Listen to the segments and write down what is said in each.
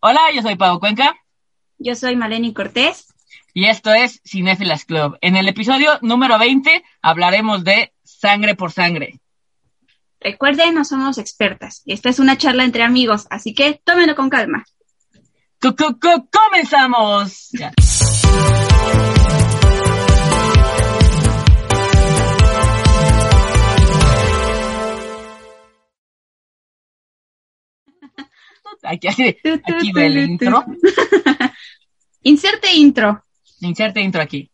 Hola, yo soy Pau Cuenca. Yo soy Maleni Cortés. Y esto es Cinefilas Club. En el episodio número 20 hablaremos de Sangre por Sangre. Recuerden, no somos expertas. Esta es una charla entre amigos, así que tómenlo con calma. ¡Comenzamos! Aquí, aquí va el intro. Inserte intro. Inserte intro aquí.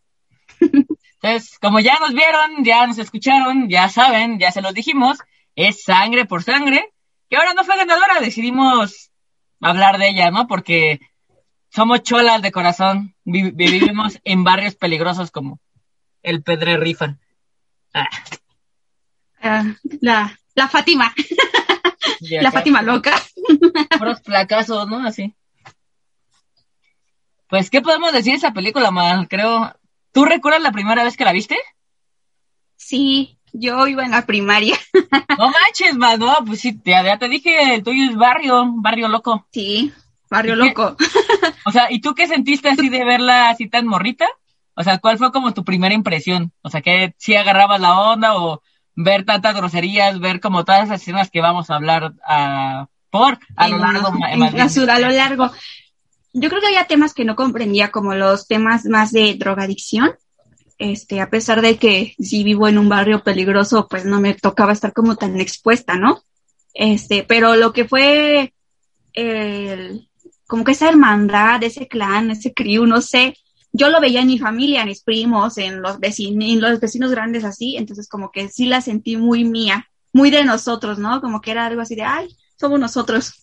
Entonces, como ya nos vieron, ya nos escucharon, ya saben, ya se los dijimos, es sangre por sangre. Que ahora no fue ganadora, decidimos hablar de ella, ¿no? Porque somos cholas de corazón, vivimos en barrios peligrosos como el Pedre Rifa. Ah. Ah, la, la Fátima. la Fátima loca. Puros placazos, ¿no? Así. Pues, ¿qué podemos decir de esa película, mal? Creo. ¿Tú recuerdas la primera vez que la viste? Sí, yo iba en la primaria. No manches, man, no, pues sí, ya, te dije, el tuyo es barrio, barrio loco. Sí, barrio loco. o sea, ¿y tú qué sentiste así de verla así tan morrita? O sea, ¿cuál fue como tu primera impresión? O sea, que si agarrabas la onda o ver tantas groserías, ver como todas esas escenas que vamos a hablar a, por a lo largo. a lo largo. Yo creo que había temas que no comprendía, como los temas más de drogadicción. Este, a pesar de que si vivo en un barrio peligroso, pues no me tocaba estar como tan expuesta, ¿no? Este, pero lo que fue el, como que esa hermandad, ese clan, ese crew, no sé, yo lo veía en mi familia, en mis primos, en los vecinos, en los vecinos grandes así, entonces como que sí la sentí muy mía, muy de nosotros, ¿no? Como que era algo así de, ay, somos nosotros.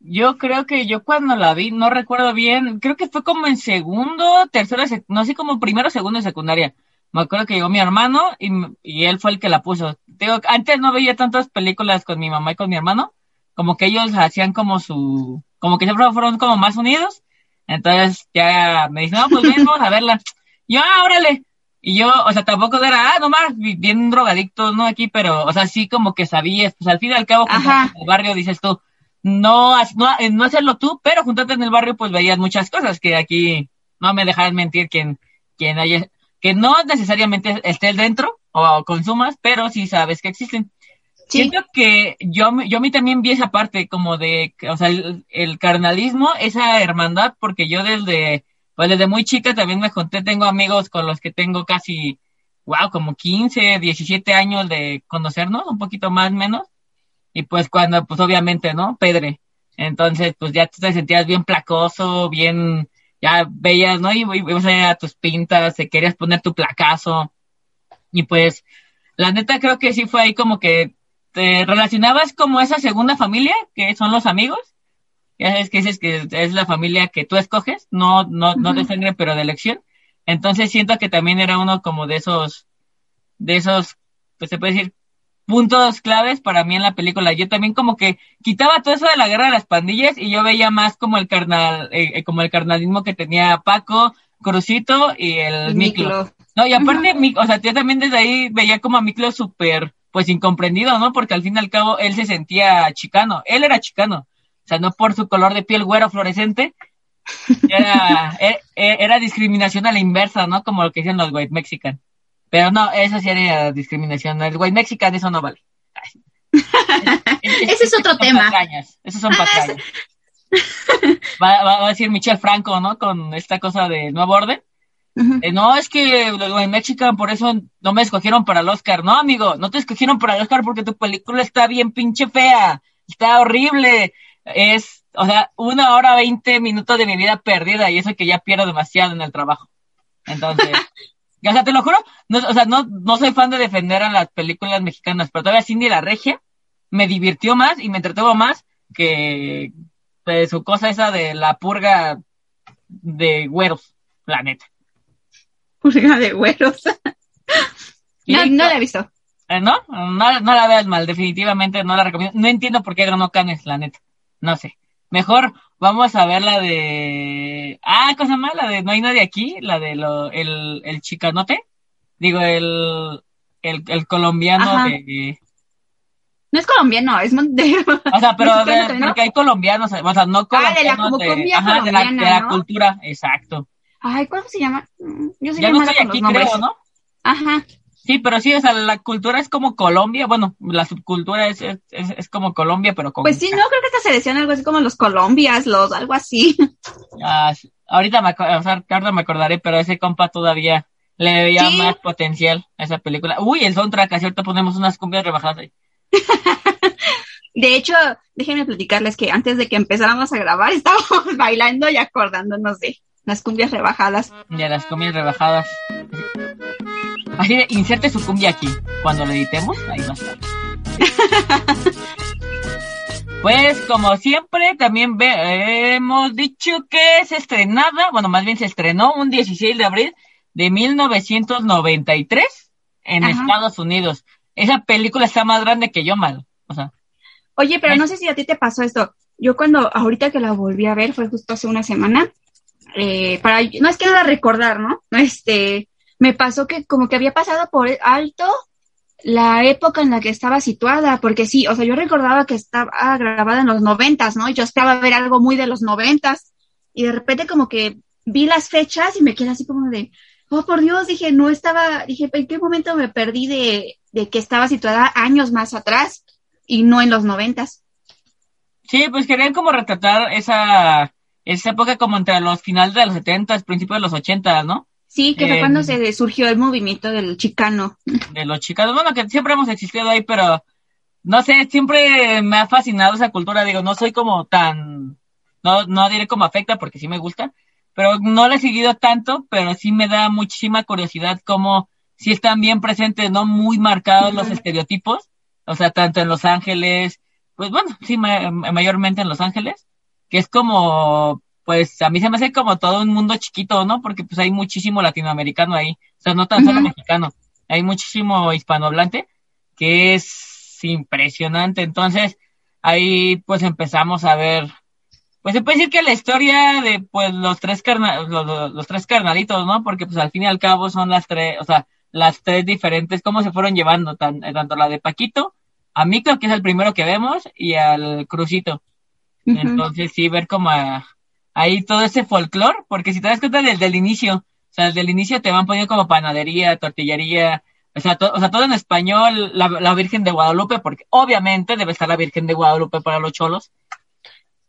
Yo creo que yo cuando la vi, no recuerdo bien, creo que fue como en segundo, tercero, no sé, como primero, segundo y secundaria. Me acuerdo que llegó mi hermano y, él fue el que la puso. Antes no veía tantas películas con mi mamá y con mi hermano, como que ellos hacían como su, como que siempre fueron como más unidos entonces ya me dice, no, pues vamos a verla. Y yo, ah, órale. Y yo, o sea, tampoco era, ah, nomás, bien drogadicto, ¿no? Aquí, pero, o sea, sí como que sabías, pues al fin y al cabo, en el barrio, dices tú, no, no, no hacerlo tú, pero juntarte en el barrio, pues veías muchas cosas que aquí no me dejarás mentir quien, quien haya, que no necesariamente estés dentro o consumas, pero sí sabes que existen. Siento que yo, yo a mí también vi esa parte como de, o sea, el, carnalismo, esa hermandad, porque yo desde, pues desde muy chica también me conté, tengo amigos con los que tengo casi, wow, como 15, 17 años de conocernos, un poquito más menos, y pues cuando, pues obviamente, ¿no? Pedre. Entonces, pues ya te sentías bien placoso, bien, ya veías, ¿no? Y, y, a tus pintas, te querías poner tu placazo, y pues, la neta creo que sí fue ahí como que te relacionabas como esa segunda familia, que son los amigos. Ya sabes que dices que es la familia que tú escoges, no, no, no de sangre, pero de elección. Entonces siento que también era uno como de esos, de esos, pues se puede decir, puntos claves para mí en la película. Yo también como que quitaba todo eso de la guerra de las pandillas y yo veía más como el carnal, eh, eh, como el carnalismo que tenía Paco, Crucito y el Miklo. No, y aparte, o sea, yo también desde ahí veía como a Miklo súper pues incomprendido, ¿no? Porque al fin y al cabo él se sentía chicano, él era chicano, o sea, no por su color de piel güero fluorescente, era, e, e, era, discriminación a la inversa, ¿no? Como lo que dicen los white mexican. Pero no, eso sí era discriminación, el white mexican eso no vale. Ese es otro tema. esos son patrañas. Va, va, a decir Michelle Franco, ¿no? Con esta cosa de nuevo orden eh, no, es que en México por eso no me escogieron para el Oscar. No, amigo, no te escogieron para el Oscar porque tu película está bien pinche fea. Está horrible. Es, o sea, una hora veinte minutos de mi vida perdida y eso que ya pierdo demasiado en el trabajo. Entonces, o sea, te lo juro, no, o sea, no, no soy fan de defender a las películas mexicanas, pero todavía Cindy la Regia me divirtió más y me entretuvo más que de su cosa esa de la purga de güeros, la neta. Purga de güeros. no, no la he visto. Eh, ¿No? ¿No? No la veas mal, definitivamente no la recomiendo. No entiendo por qué ganó Canes, la neta. No sé. Mejor vamos a ver la de... Ah, cosa más, la de No hay nadie aquí, la de lo, el, el chicanote. Digo, el, el, el colombiano de... No es colombiano, es. O sea, pero de- porque hay colombianos, o sea, no Ah, de la colombianos cumbia ajá, de la, de la cultura, exacto. Ay, ¿cómo se llama? Mm, Yo soy Ya no estoy aquí, creo, ¿no? Ajá. Sí, pero sí, o sea, la cultura es como Colombia, bueno, la subcultura es, es, es, es como Colombia, pero con... Pues sí, no, creo que esta se decían algo así como los Colombias, los, algo así. Ah, sí. ahorita me, o sea, ahorita me acordaré, pero ese compa todavía le veía Sí. más potencial a esa película. Uy, el soundtrack, ahorita ponemos unas cumbias rebajadas ahí. De hecho, déjenme platicarles que antes de que empezáramos a grabar estábamos bailando y acordándonos de las cumbias rebajadas. Ya las cumbias rebajadas. Así de, inserte su cumbia aquí. Cuando lo editemos, ahí va a estar. Pues como siempre, también ve- hemos dicho que se estrenaba, bueno, más bien se estrenó un 16 de abril de 1993 en Ajá. Estados Unidos. Esa película está más grande que yo, mal. O sea, Oye, pero no sé si a ti te pasó esto. Yo cuando, ahorita que la volví a ver, fue justo hace una semana, eh, para, no es que nada recordar, ¿no? Este, me pasó que como que había pasado por alto la época en la que estaba situada, porque sí, o sea, yo recordaba que estaba grabada en los noventas, ¿no? Yo esperaba ver algo muy de los noventas, y de repente como que vi las fechas y me quedé así como de, oh, por Dios, dije, no estaba, dije, ¿en qué momento me perdí de, de que estaba situada años más atrás y no en los noventas? sí, pues querían como retratar esa, esa época como entre los finales de los 70, principios de los 80, ¿no? Sí, que fue Eh, cuando se surgió el movimiento del chicano. de los chicanos. Bueno, que siempre hemos existido ahí, pero no sé, siempre me ha fascinado esa cultura. Digo, no soy como tan, no, no diré como afecta porque sí me gusta, pero no la he seguido tanto, pero sí me da muchísima curiosidad cómo sí están bien presentes, no muy marcados los estereotipos, o sea, tanto en Los Ángeles, pues bueno, sí, ma- mayormente en Los Ángeles, que es como, pues a mí se me hace como todo un mundo chiquito, ¿no? Porque pues hay muchísimo latinoamericano ahí, o sea, no tan solo mexicano, hay muchísimo hispanohablante que es impresionante. Entonces, ahí pues empezamos a ver, pues se puede decir que la historia de pues los tres carna los, los- los tres carnalitos, ¿no? Porque pues al fin y al cabo son las tres, o sea, las tres diferentes, cómo se fueron llevando, tan- tanto la de Paquito, a Mico, que es el primero que vemos, y al Crucito. Entonces, sí, ver como a- ahí todo ese folclore, porque si te das cuenta desde el inicio, o sea, desde el inicio te van poniendo como panadería, tortillería, o sea, to- o sea todo en español, la, la Virgen de Guadalupe, porque obviamente debe estar la Virgen de Guadalupe para los cholos.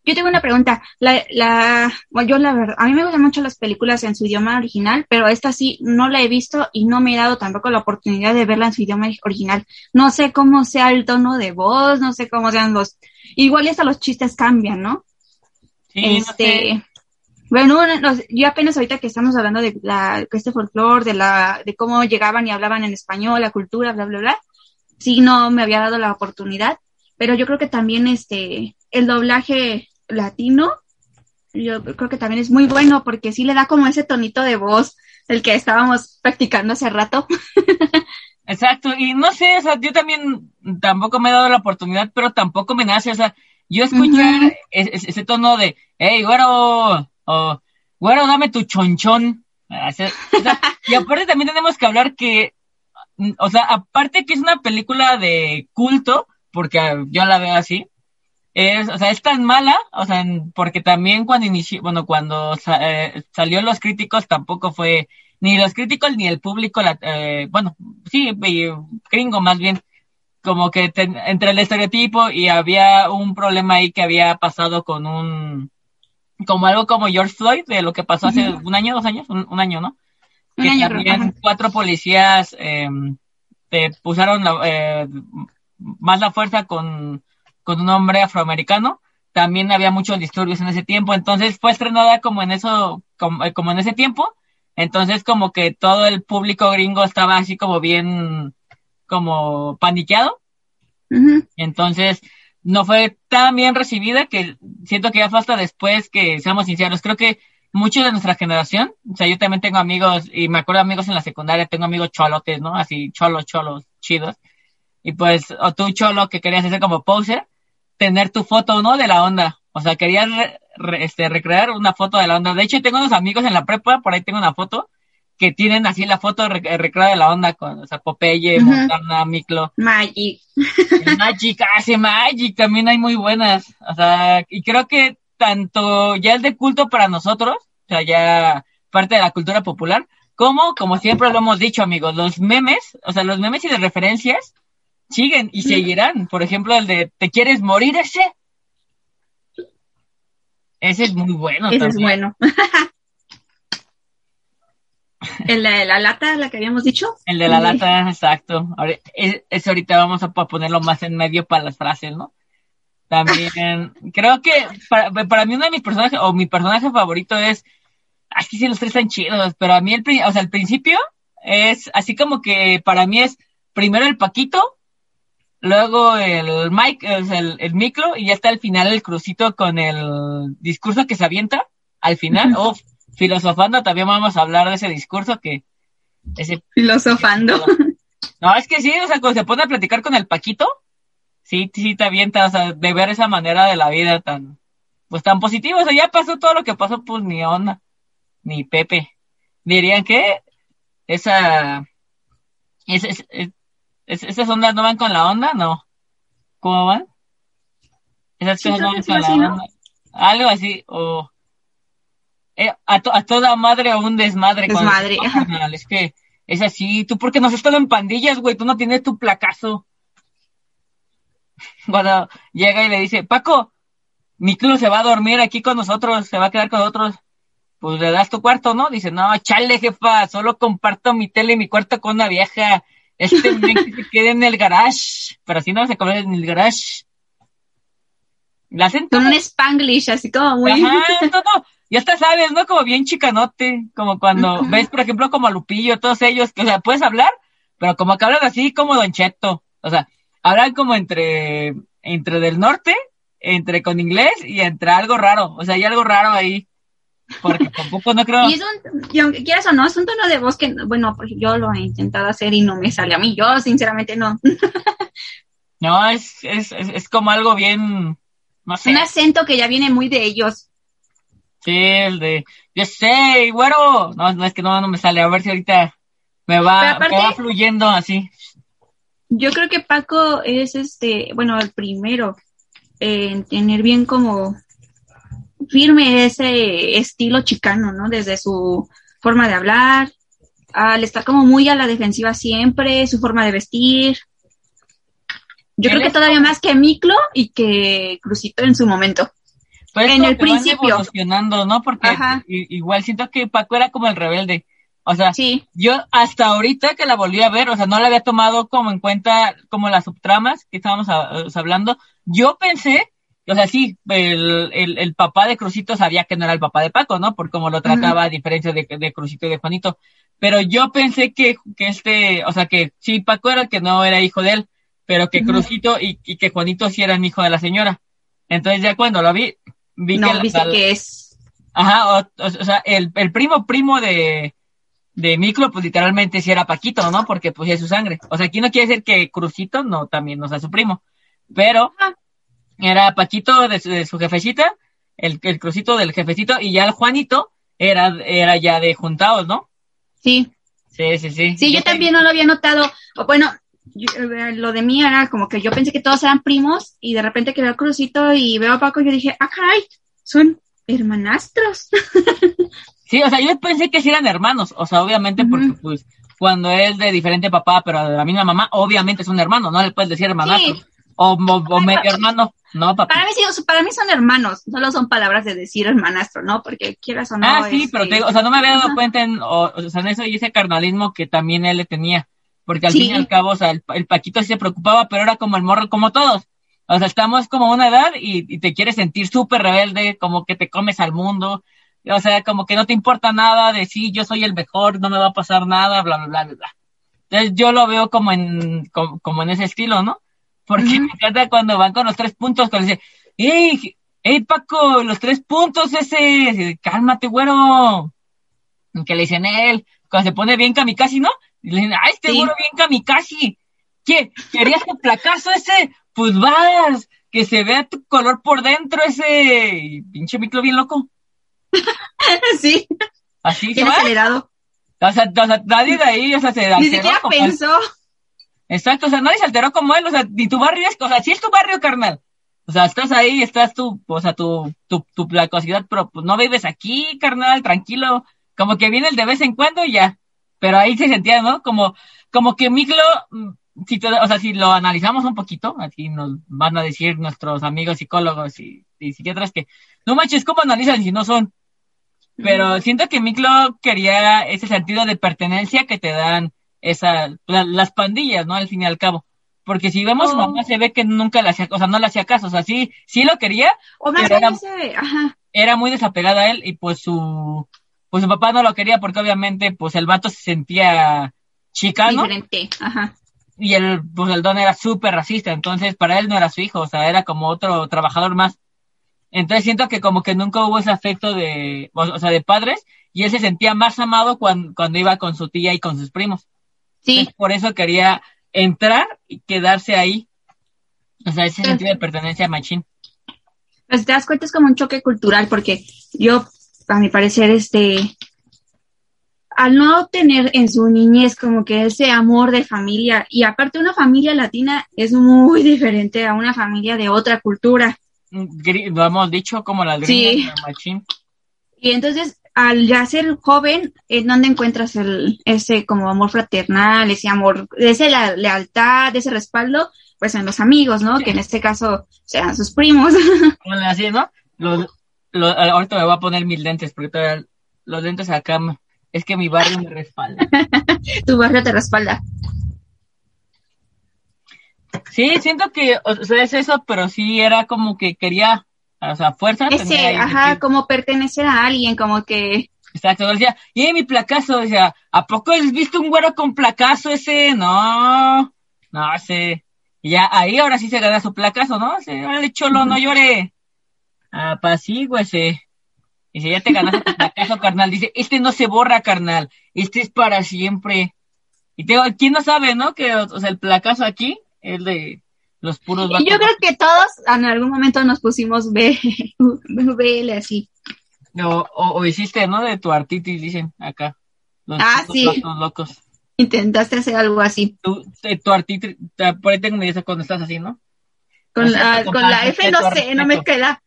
Yo tengo una pregunta. La, la, bueno, yo la verdad, a mí me gustan mucho las películas en su idioma original, pero esta sí no la he visto y no me he dado tampoco la oportunidad de verla en su idioma original. No sé cómo sea el tono de voz, no sé cómo sean los, igual hasta los chistes cambian, ¿no? Sí, no este, sé. bueno, no- no- yo apenas ahorita que estamos hablando de la, de este folclore, de la, de cómo llegaban y hablaban en español, la cultura, bla, bla, bla, sí no me había dado la oportunidad, pero yo creo que también este, el doblaje latino, yo creo que también es muy bueno porque sí le da como ese tonito de voz el que estábamos practicando hace rato. Exacto, y no sé, o sea, yo también tampoco me he dado la oportunidad, pero tampoco me nace, o sea, yo escuchar ese, tono de, hey, güero, o güero, dame tu chonchón. O sea, y aparte también tenemos que hablar que, o sea, aparte que es una película de culto, porque yo la veo así, es, o sea, es tan mala, o sea, porque también cuando inició, bueno, cuando sa- eh, salió los críticos tampoco fue, ni los críticos ni el público, la, eh, bueno, sí, gringo más bien, como que ten- entre el estereotipo y había un problema ahí que había pasado con un, como algo como George Floyd, de lo que pasó hace un año, dos años, un, un año, ¿no? Un que año, también cuatro policías eh, te pusieron la- eh, más la fuerza con, con un hombre afroamericano. También había muchos disturbios en ese tiempo, entonces fue estrenada como en eso, como, como en ese tiempo. Entonces como que todo el público gringo estaba así como bien, como paniqueado. Entonces, no fue tan bien recibida que siento que ya falta después que seamos sinceros. Creo que muchos de nuestra generación, o sea, yo también tengo amigos, y me acuerdo de amigos en la secundaria, tengo amigos cholotes, ¿no? Así, cholos, cholos, chidos. Y pues, o tú cholo que querías hacer como poser, tener tu foto, ¿no? De la onda. O sea, querías este, recrear una foto de la onda. De hecho, tengo unos amigos en la prepa, por ahí tengo una foto, que tienen así la foto recreada de la onda con, o sea, Popeye, Montana, Miklo. Magic. Magic, hace ah, Magic, también hay muy buenas. O sea, y creo que tanto ya es de culto para nosotros, o sea, ya parte de la cultura popular, como, como siempre lo hemos dicho, amigos, los memes, o sea, los memes y de referencias siguen y seguirán. Por ejemplo, el de ¿te quieres morir ese? Ese es muy bueno. Ese es bueno. ¿El de la lata, la que habíamos dicho? El de la lata, exacto. Ahora, ese ahorita vamos a ponerlo más en medio para las frases, ¿no? También, creo que para, para, mí uno de mis personajes, o mi personaje favorito es, aquí sí los tres están chidos, pero a mí el, o sea, el principio es así como que para mí es primero el Paquito, luego el sea, el, el micro, y ya está al final el crucito con el discurso que se avienta al final. o filosofando, también vamos a hablar de ese discurso que ese filosofando. No, es que sí, o sea, cuando se pone a platicar con el Paquito, sí, sí te avienta, o sea, de ver esa manera de la vida tan, pues tan positiva, o sea, ya pasó todo lo que pasó, pues ni onda, ni Pepe. Dirían que esa, esas ondas no van con la onda, no. ¿Cómo van? Esas cosas no van con la onda. Algo así, o eh, a, toda madre o un desmadre. Desmadre. es que es así. ¿Tú por qué no has estado en pandillas, güey? Tú no tienes tu placazo. Cuando llega y le dice, Paco, mi club se va a dormir aquí con nosotros, se va a quedar con nosotros. Pues le das tu cuarto, ¿no? Dice, no, chale, jefa, solo comparto mi tele y mi cuarto con una vieja. Este que se quede en el garage. Pero si no se come en el garage. La hacen todo. Un spanglish, así como muy. Ajá, todo ya hasta sabes, ¿no? Como bien chicanote, como cuando ves, por ejemplo, como a Lupillo, todos ellos, que, o sea, puedes hablar, pero como que hablan así como Don Cheto, o sea, hablan como entre, entre del norte, entre con inglés y entre algo raro, o sea, hay algo raro ahí, porque tampoco no creo. Y es un, y aunque quieras o no, es un tono de voz que, bueno, pues yo lo he intentado hacer y no me sale a mí, yo sinceramente no. no, es, es, es, es como algo bien, no sé. Un acento que ya viene muy de ellos. Sí, el de, yo sé, güero. No, no es que no, no me sale. A ver si ahorita me va, me va fluyendo así. Yo creo que Paco es este, bueno, el primero en tener bien como firme ese estilo chicano, ¿no? Desde su forma de hablar, al estar como muy a la defensiva siempre, su forma de vestir. Yo creo que todavía más que Miklo y que Crucito en su momento. Pues en el principio. evolucionando, ¿no? Porque igual siento que Paco era como el rebelde. O sea, yo hasta ahorita que la volví a ver, o sea, no la había tomado como en cuenta como las subtramas que estábamos hablando. Yo pensé, o sea, sí, el, el, papá de Crucito sabía que no era el papá de Paco, ¿no? Por cómo lo trataba, a diferencia de, de Crucito y de Juanito. Pero yo pensé que, que este, o sea, que sí, Paco era el que no era hijo de él, pero que Crucito y, y que Juanito sí eran hijo de la señora. Entonces ya cuando lo vi, no, dice que es. Ajá, o, sea, el, el, primo primo de, de Micro, pues literalmente sí era Paquito, ¿no? Porque pues es su sangre. O sea, aquí no quiere decir que Crucito no también no sea su primo. Pero era Paquito de su, jefecita, el, el Crucito del jefecito, y ya el Juanito era, era ya de juntados, ¿no? Sí. Sí, sí, sí. Sí, yo, también no lo había notado. O bueno, eh, lo de mí era como que yo pensé que todos eran primos y de repente que veo Crucito y veo a Paco y yo dije, ah, caray, son hermanastros. sí, o sea, yo pensé que sí eran hermanos, o sea, obviamente porque pues cuando es de diferente papá, pero de la misma mamá, obviamente es un hermano, no le puedes decir hermanastro. O, medio hermano, no, papá. Para mí, sí, para mí son hermanos, solo son palabras de decir hermanastro, ¿no? Porque quieras o no. Ah, sí, pero te, o sea, no me había dado cuenta en, o, sea, en eso y ese carnalismo que también él le tenía porque al fin y al cabo, o sea, el, Paquito sí se preocupaba, pero era como el morro, como todos. O sea, estamos como una edad y, te quieres sentir súper rebelde, como que te comes al mundo, o sea, como que no te importa nada de sí, yo soy el mejor, no me va a pasar nada, bla, bla, bla, bla. Entonces yo lo veo como en, como, en ese estilo, ¿no? Porque me encanta cuando van con los tres puntos, cuando dice, ¡Ey, ey Paco, los tres puntos ese! Cálmate, güero. Que le dicen él, cuando se pone bien kamikaze, ¿no? Y le dicen, ¡ay, este Sí. güero bien kamikaze! ¿Qué? ¿Querías tu placazo ese? Pues vas, que se vea tu color por dentro ese. Y pinche micro bien loco. sí, Así bien acelerado. O sea, o sea, nadie de ahí, o sea, se Ni siquiera pensó. Exacto, o sea, nadie se alteró como él, o sea, ni tu barrio es, o sea, sí es tu barrio, carnal. O sea, estás ahí, estás tú, o sea, tu, tu, tu placosidad, pero pues no vives aquí, carnal, tranquilo. Como que viene el de vez en cuando y ya. Pero ahí se sentía, ¿no? Como, como que Miklo, mm, si te- o sea, si lo analizamos un poquito, así nos van a decir nuestros amigos psicólogos y, y psiquiatras que, no manches, ¿cómo analizan si no son? Pero siento que Miklo quería ese sentido de pertenencia que te dan esa, la- las pandillas, ¿no? Al fin y al cabo. Porque si vemos, su Oh. mamá se ve que nunca le hacía, o sea, no le hacía caso, o sea, sí, sí lo quería, O más era- ese, ajá, era muy desapegada a él y pues su, pues su papá no lo quería porque obviamente pues el vato se sentía chicano diferente, ajá. y el, pues el don era súper racista, entonces para él no era su hijo, o sea, era como otro trabajador más. Entonces siento que como que nunca hubo ese afecto de, o, o sea, de padres y él se sentía más amado cuando, cuando iba con su tía y con sus primos. Sí, Entonces, por eso quería entrar y quedarse ahí. O sea, ese Sí. sentido de pertenencia a Machín. pues te das cuenta es como un choque cultural porque yo, a mi parecer, este, al no tener en su niñez como que ese amor de familia y aparte una familia latina es muy diferente a una familia de otra cultura. Gri- Lo hemos dicho como las Sí. gringas de Machín. Y entonces, al ya ser joven, ¿en dónde encuentras el, ese como amor fraternal, ese amor, ese la, lealtad, ese respaldo? Pues en los amigos, ¿no? Que en este caso sean sus primos. Ponle así, ¿no? Los, los- ahorita me voy a poner mis lentes, porque todavía los lentes acá, es que mi barrio me respalda. tu barrio te respalda. Sí, siento que, o sea, es eso, pero sí era como que quería, o sea, fuerza. Ese, ajá, como pertenecer a alguien, como que, Exacto, decía, y mi placazo, decía, ¿a poco has visto un güero con placazo ese? No, no, ese. Y ya ahí ahora sí se gana su placazo, ¿no? Ese, órale, cholo, no llore. Apacíguese. Y si ya te ganaste tu placazo, carnal, dice, este no se borra, carnal, este es para siempre. Y te digo, ¿quién no sabe, no? Que, o sea, el placazo aquí es de los puros y vatos. yo creo que todos en algún momento nos pusimos B, BL así. O, o, o hiciste, ¿no? De tu artitis, dicen acá. Los Ah, sí. vatos locos. Intentaste hacer algo así. tu, te- tu artitis, por ahí tengo idea cuando estás así, ¿no? Con, la, con la F no sé, no me queda.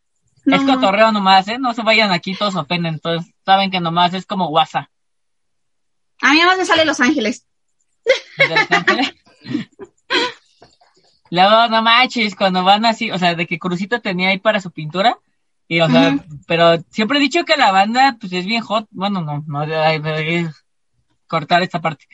No, es cotorreo nomás, ¿eh? No se vayan aquí, todos ofenden, entonces saben que nomás es como WhatsApp. A mí nada más me sale Los Ángeles. de Los Ángeles. Luego, no manches, cuando van así, o sea, de que Crucito tenía ahí para su pintura, y o sea, pero siempre he dicho que la banda, pues es bien hot, bueno, no, no, hay- que cortar esta parte.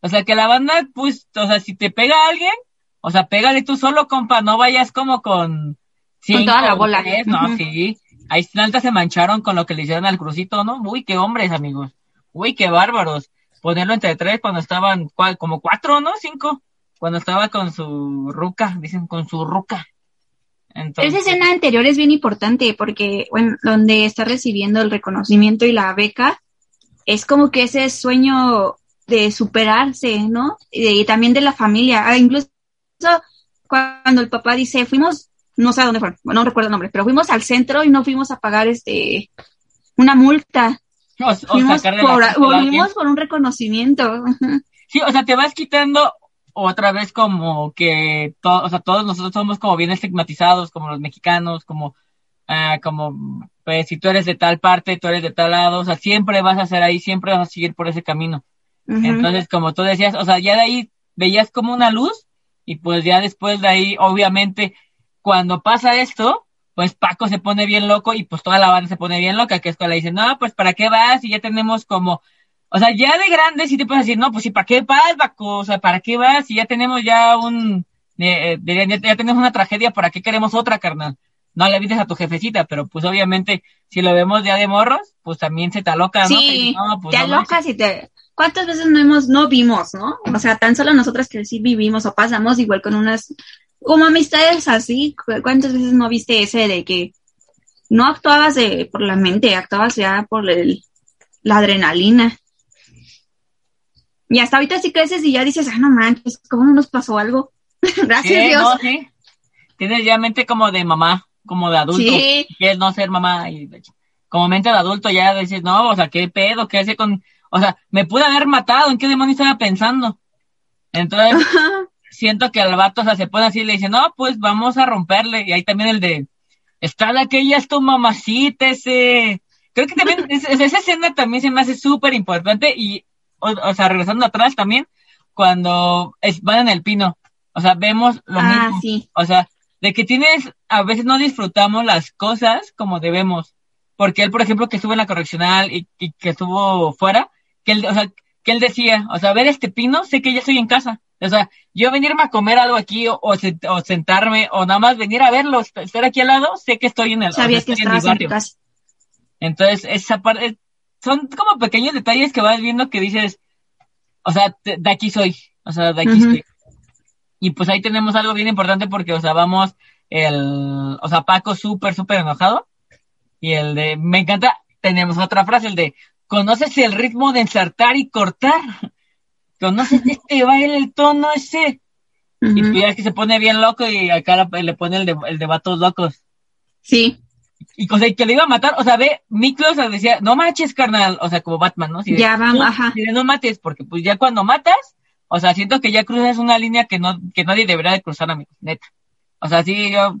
O sea, que la banda, pues, o sea, si te pega a alguien, o sea, pégale tú solo, compa, no vayas como con cinco toda la bola. tres, no, sí. Ahí altas se mancharon con lo que le hicieron al Crucito, ¿no? Uy, qué hombres, amigos. Uy, qué bárbaros. Ponerlo entre tres cuando estaban, ¿cuál? como cuatro, ¿no? Cinco. Cuando estaba con su ruca, dicen, con su ruca. Entonces, Esa escena anterior es bien importante porque, bueno, donde está recibiendo el reconocimiento y la beca, es como que ese sueño de superarse, ¿no? Y, y también de la familia. Ah, incluso cuando el papá dice, fuimos, no sé a dónde fue, no recuerdo el nombre, pero fuimos al centro y no fuimos a pagar este una multa. o, o Fuimos por, volvimos por un reconocimiento. Sí, o sea, te vas quitando otra vez como que to- o sea, todos nosotros somos como bien estigmatizados, como los mexicanos, como, ah, como, pues, si tú eres de tal parte, tú eres de tal lado, o sea, siempre vas a ser ahí, siempre vas a seguir por ese camino. Entonces, como tú decías, o sea, ya de ahí veías como una luz y pues ya después de ahí, obviamente, cuando pasa esto, pues Paco se pone bien loco y pues toda la banda se pone bien loca, que es cuando le dicen, no, pues ¿para qué vas? Y ya tenemos como, o sea, ya de grande sí te puedes decir, no, pues sí, ¿para qué vas, Paco? O sea, ¿para qué vas? Y ya tenemos ya un, eh, eh, ya, ya tenemos una tragedia, ¿para qué queremos otra, carnal? No le avises a tu jefecita, pero pues obviamente, si lo vemos ya de morros, pues también se te aloca, ¿no? Sí, no, pues, te no alocas y te... ¿Cuántas veces no hemos, no vimos, no? O sea, tan solo nosotras que sí vivimos o pasamos igual con unas como amistades así, ¿cuántas veces no viste ese de que no actuabas de, por la mente, actuabas ya por el, la adrenalina? Y hasta ahorita sí creces y ya dices, ah, no manches, ¿cómo no nos pasó algo? Gracias Dios. no, sí. Tienes ya mente como de mamá, como de adulto. Sí. Quieres no ser mamá y como mente de adulto ya dices, no, o sea, ¿qué pedo? ¿Qué hace con...? O sea, me pude haber matado, ¿en qué demonio estaba pensando? Entonces, siento que al vato, o sea, se pone así y le dice, no, pues vamos a romperle. Y ahí también el de, está la que ella es tu mamacita, ese... Creo que también, es- es- esa escena también se me hace súper importante y, o, o sea, regresando atrás también, cuando es- van en el pino, o sea, vemos lo ah, mismo. sí. O sea, de que tienes, a veces no disfrutamos las cosas como debemos. Porque él, por ejemplo, que estuvo en la correccional y, y que estuvo fuera, que él, o sea, que él decía, o sea, ver este pino, sé que ya estoy en casa. O sea, yo venirme a comer algo aquí o, o, se- o sentarme o nada más venir a verlo, est- estar aquí al lado, sé que estoy en el, o sea, Sabías que estoy en mi en tu barrio. casa. Entonces, esa parte, son como pequeños detalles que vas viendo que dices, o sea, de, de aquí soy, o sea, de aquí estoy. Y pues ahí tenemos algo bien importante porque, o sea, vamos, el, o sea, Paco súper, súper enojado. Y el de, me encanta, tenemos otra frase, el de, ¿conoces el ritmo de ensartar y cortar? ¿Conoces este baile, el tono ese? Y Ujú. tú ya es que se pone bien loco y acá le pone el de, el de vatos locos. Sí. Y cosa y que le iba a matar, o sea, ve, Miklos decía, no manches, carnal, o sea, como Batman, ¿no? De, Ya vamos, "No, ajá. de, no mates, porque pues ya cuando matas, o sea, siento que ya cruzas una línea que no, que nadie debería de cruzar, amigos, neta. O sea, sí, yo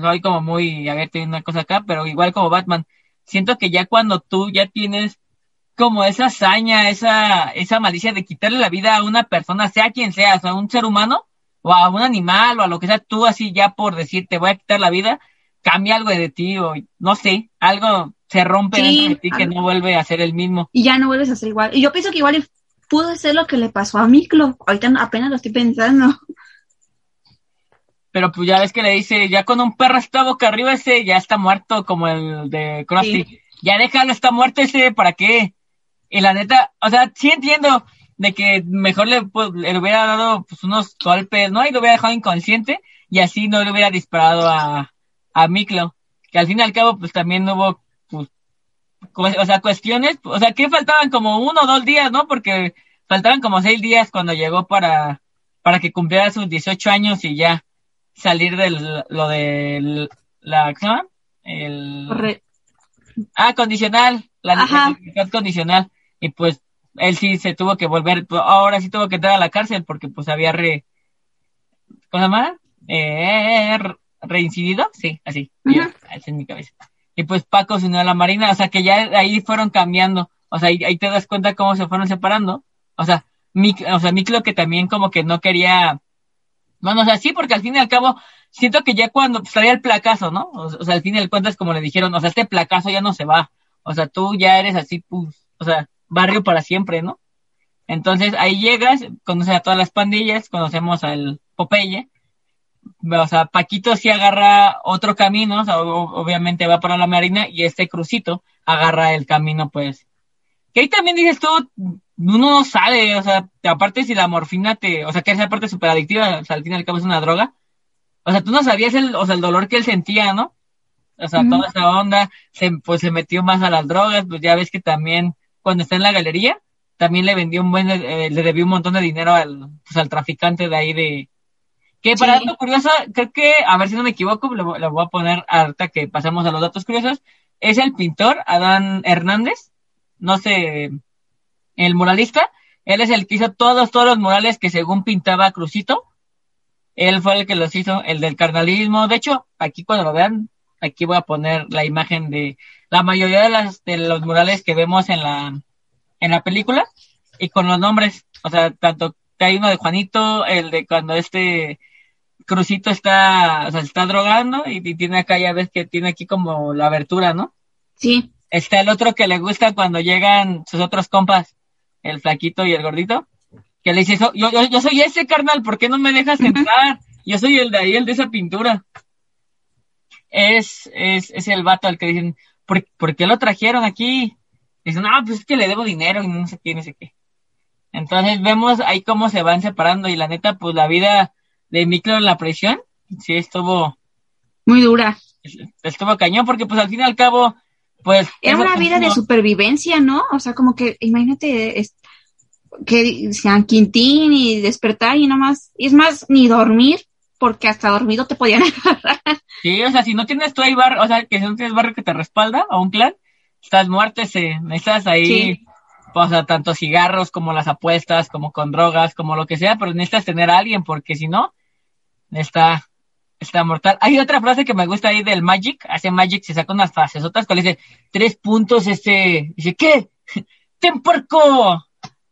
soy como muy abierto y una cosa acá, pero igual como Batman, siento que ya cuando tú ya tienes como esa hazaña, esa, esa malicia de quitarle la vida a una persona, sea quien sea, o sea, un ser humano, o a un animal, o a lo que sea, tú así ya por decir te voy a quitar la vida, cambia algo de ti, o no sé, algo se rompe Sí, dentro de ti que algo. no vuelve a ser el mismo. Y ya no vuelves a ser igual. Y yo pienso que igual pudo ser lo que le pasó a Miklo. Ahorita apenas lo estoy pensando. Pero pues ya ves que le dice, ya cuando un perro está boca arriba ese, ya está muerto, como el de Krusty. Sí. Ya déjalo, está muerto ese, ¿para qué? Y la neta, o sea, sí entiendo de que mejor le, pues, le hubiera dado pues, unos golpes, ¿no? Y lo hubiera dejado inconsciente y así no le hubiera disparado a, a Miklo. Que al fin y al cabo, pues también hubo, pues, o sea, cuestiones, o sea, que faltaban como uno o dos días, ¿no? Porque faltaban como seis días cuando llegó para, para que cumpliera sus 18 años y ya salir del, lo de la, ¿qué se llama? El, Ah, condicional, la libertad condicional. Y pues él sí se tuvo que volver, pues, ahora sí tuvo que entrar a la cárcel porque pues había re... ¿Cómo se llama? Eh, reincidido, sí, así, ya, así en mi cabeza. Y pues Paco se unió a la Marina, o sea que ya ahí fueron cambiando, o sea, ahí, ahí te das cuenta cómo se fueron separando. O sea, Mic, o sea, Miklo que también como que no quería, bueno, o sea, sí, porque al fin y al cabo, siento que ya cuando pues, traía el placazo, ¿no? O, o sea, al fin y al cuentas, como le dijeron, o sea, este placazo ya no se va. O sea, tú ya eres así, pues, o sea, barrio para siempre, ¿no? Entonces ahí llegas, conoces a todas las pandillas, conocemos al Popeye. O sea, Paquito sí agarra otro camino, o sea, obviamente va para la marina y este crucito agarra el camino, pues. Que ahí también dices tú, uno no sabe, o sea, aparte si la morfina te, o sea, que esa parte súper adictiva, o sea, al fin y al cabo es una droga. O sea, tú no sabías el, o sea, el dolor que él sentía, ¿no? O sea, toda esa onda, se, pues se metió más a las drogas, pues ya ves que también cuando está en la galería, también le vendió un buen, eh, le debió un montón de dinero al, pues al traficante de ahí de, que para Sí. dato curioso, creo que, a ver si no me equivoco, le, voy- le voy a poner ahorita que pasamos a los datos curiosos, es el pintor Adán Hernández, no sé, el muralista, él es el que hizo todos, todos los murales que según pintaba Crucito, él fue el que los hizo, el del carnalismo, de hecho, aquí cuando lo vean, aquí voy a poner la imagen de la mayoría de las, de los murales que vemos en la, en la película, y con los nombres, o sea, tanto que hay uno de Juanito, el de cuando este Crucito está, o sea, se está drogando y, y tiene acá, ya ves que tiene aquí como la abertura, ¿no? Sí. Está el otro que le gusta cuando llegan sus otros compas, el flaquito y el gordito, que le dice, "So- yo, yo, yo soy ese carnal, ¿por qué no me dejas entrar? Yo soy el de ahí, el de esa pintura. Es, es, es el vato al que dicen, ¿por, ¿por qué lo trajeron aquí? Dicen, no, pues es que le debo dinero y no sé qué, no sé qué. Entonces vemos ahí cómo se van separando y la neta, pues la vida de Miklo en la prisión, sí estuvo Muy dura. estuvo cañón porque pues al fin y al cabo pues Era una vida de supervivencia, ¿no? O sea, como que, imagínate, es- que San Quintín y despertar y nomás, y es más, ni dormir, porque hasta dormido te podían agarrar. Sí, o sea, si no tienes tú ahí barrio, o sea, que si no tienes barrio que te respalda a un clan, estás muerto ese, necesitas ahí, Sí. O sea, tanto cigarros como las apuestas, como con drogas, como lo que sea, pero necesitas tener a alguien, porque si no, está, está mortal. Hay otra frase que me gusta ahí del Magic, hace Magic, se saca unas frases, otras que le dice, tres puntos, este, dice, ¿qué? ¡Ten puerco!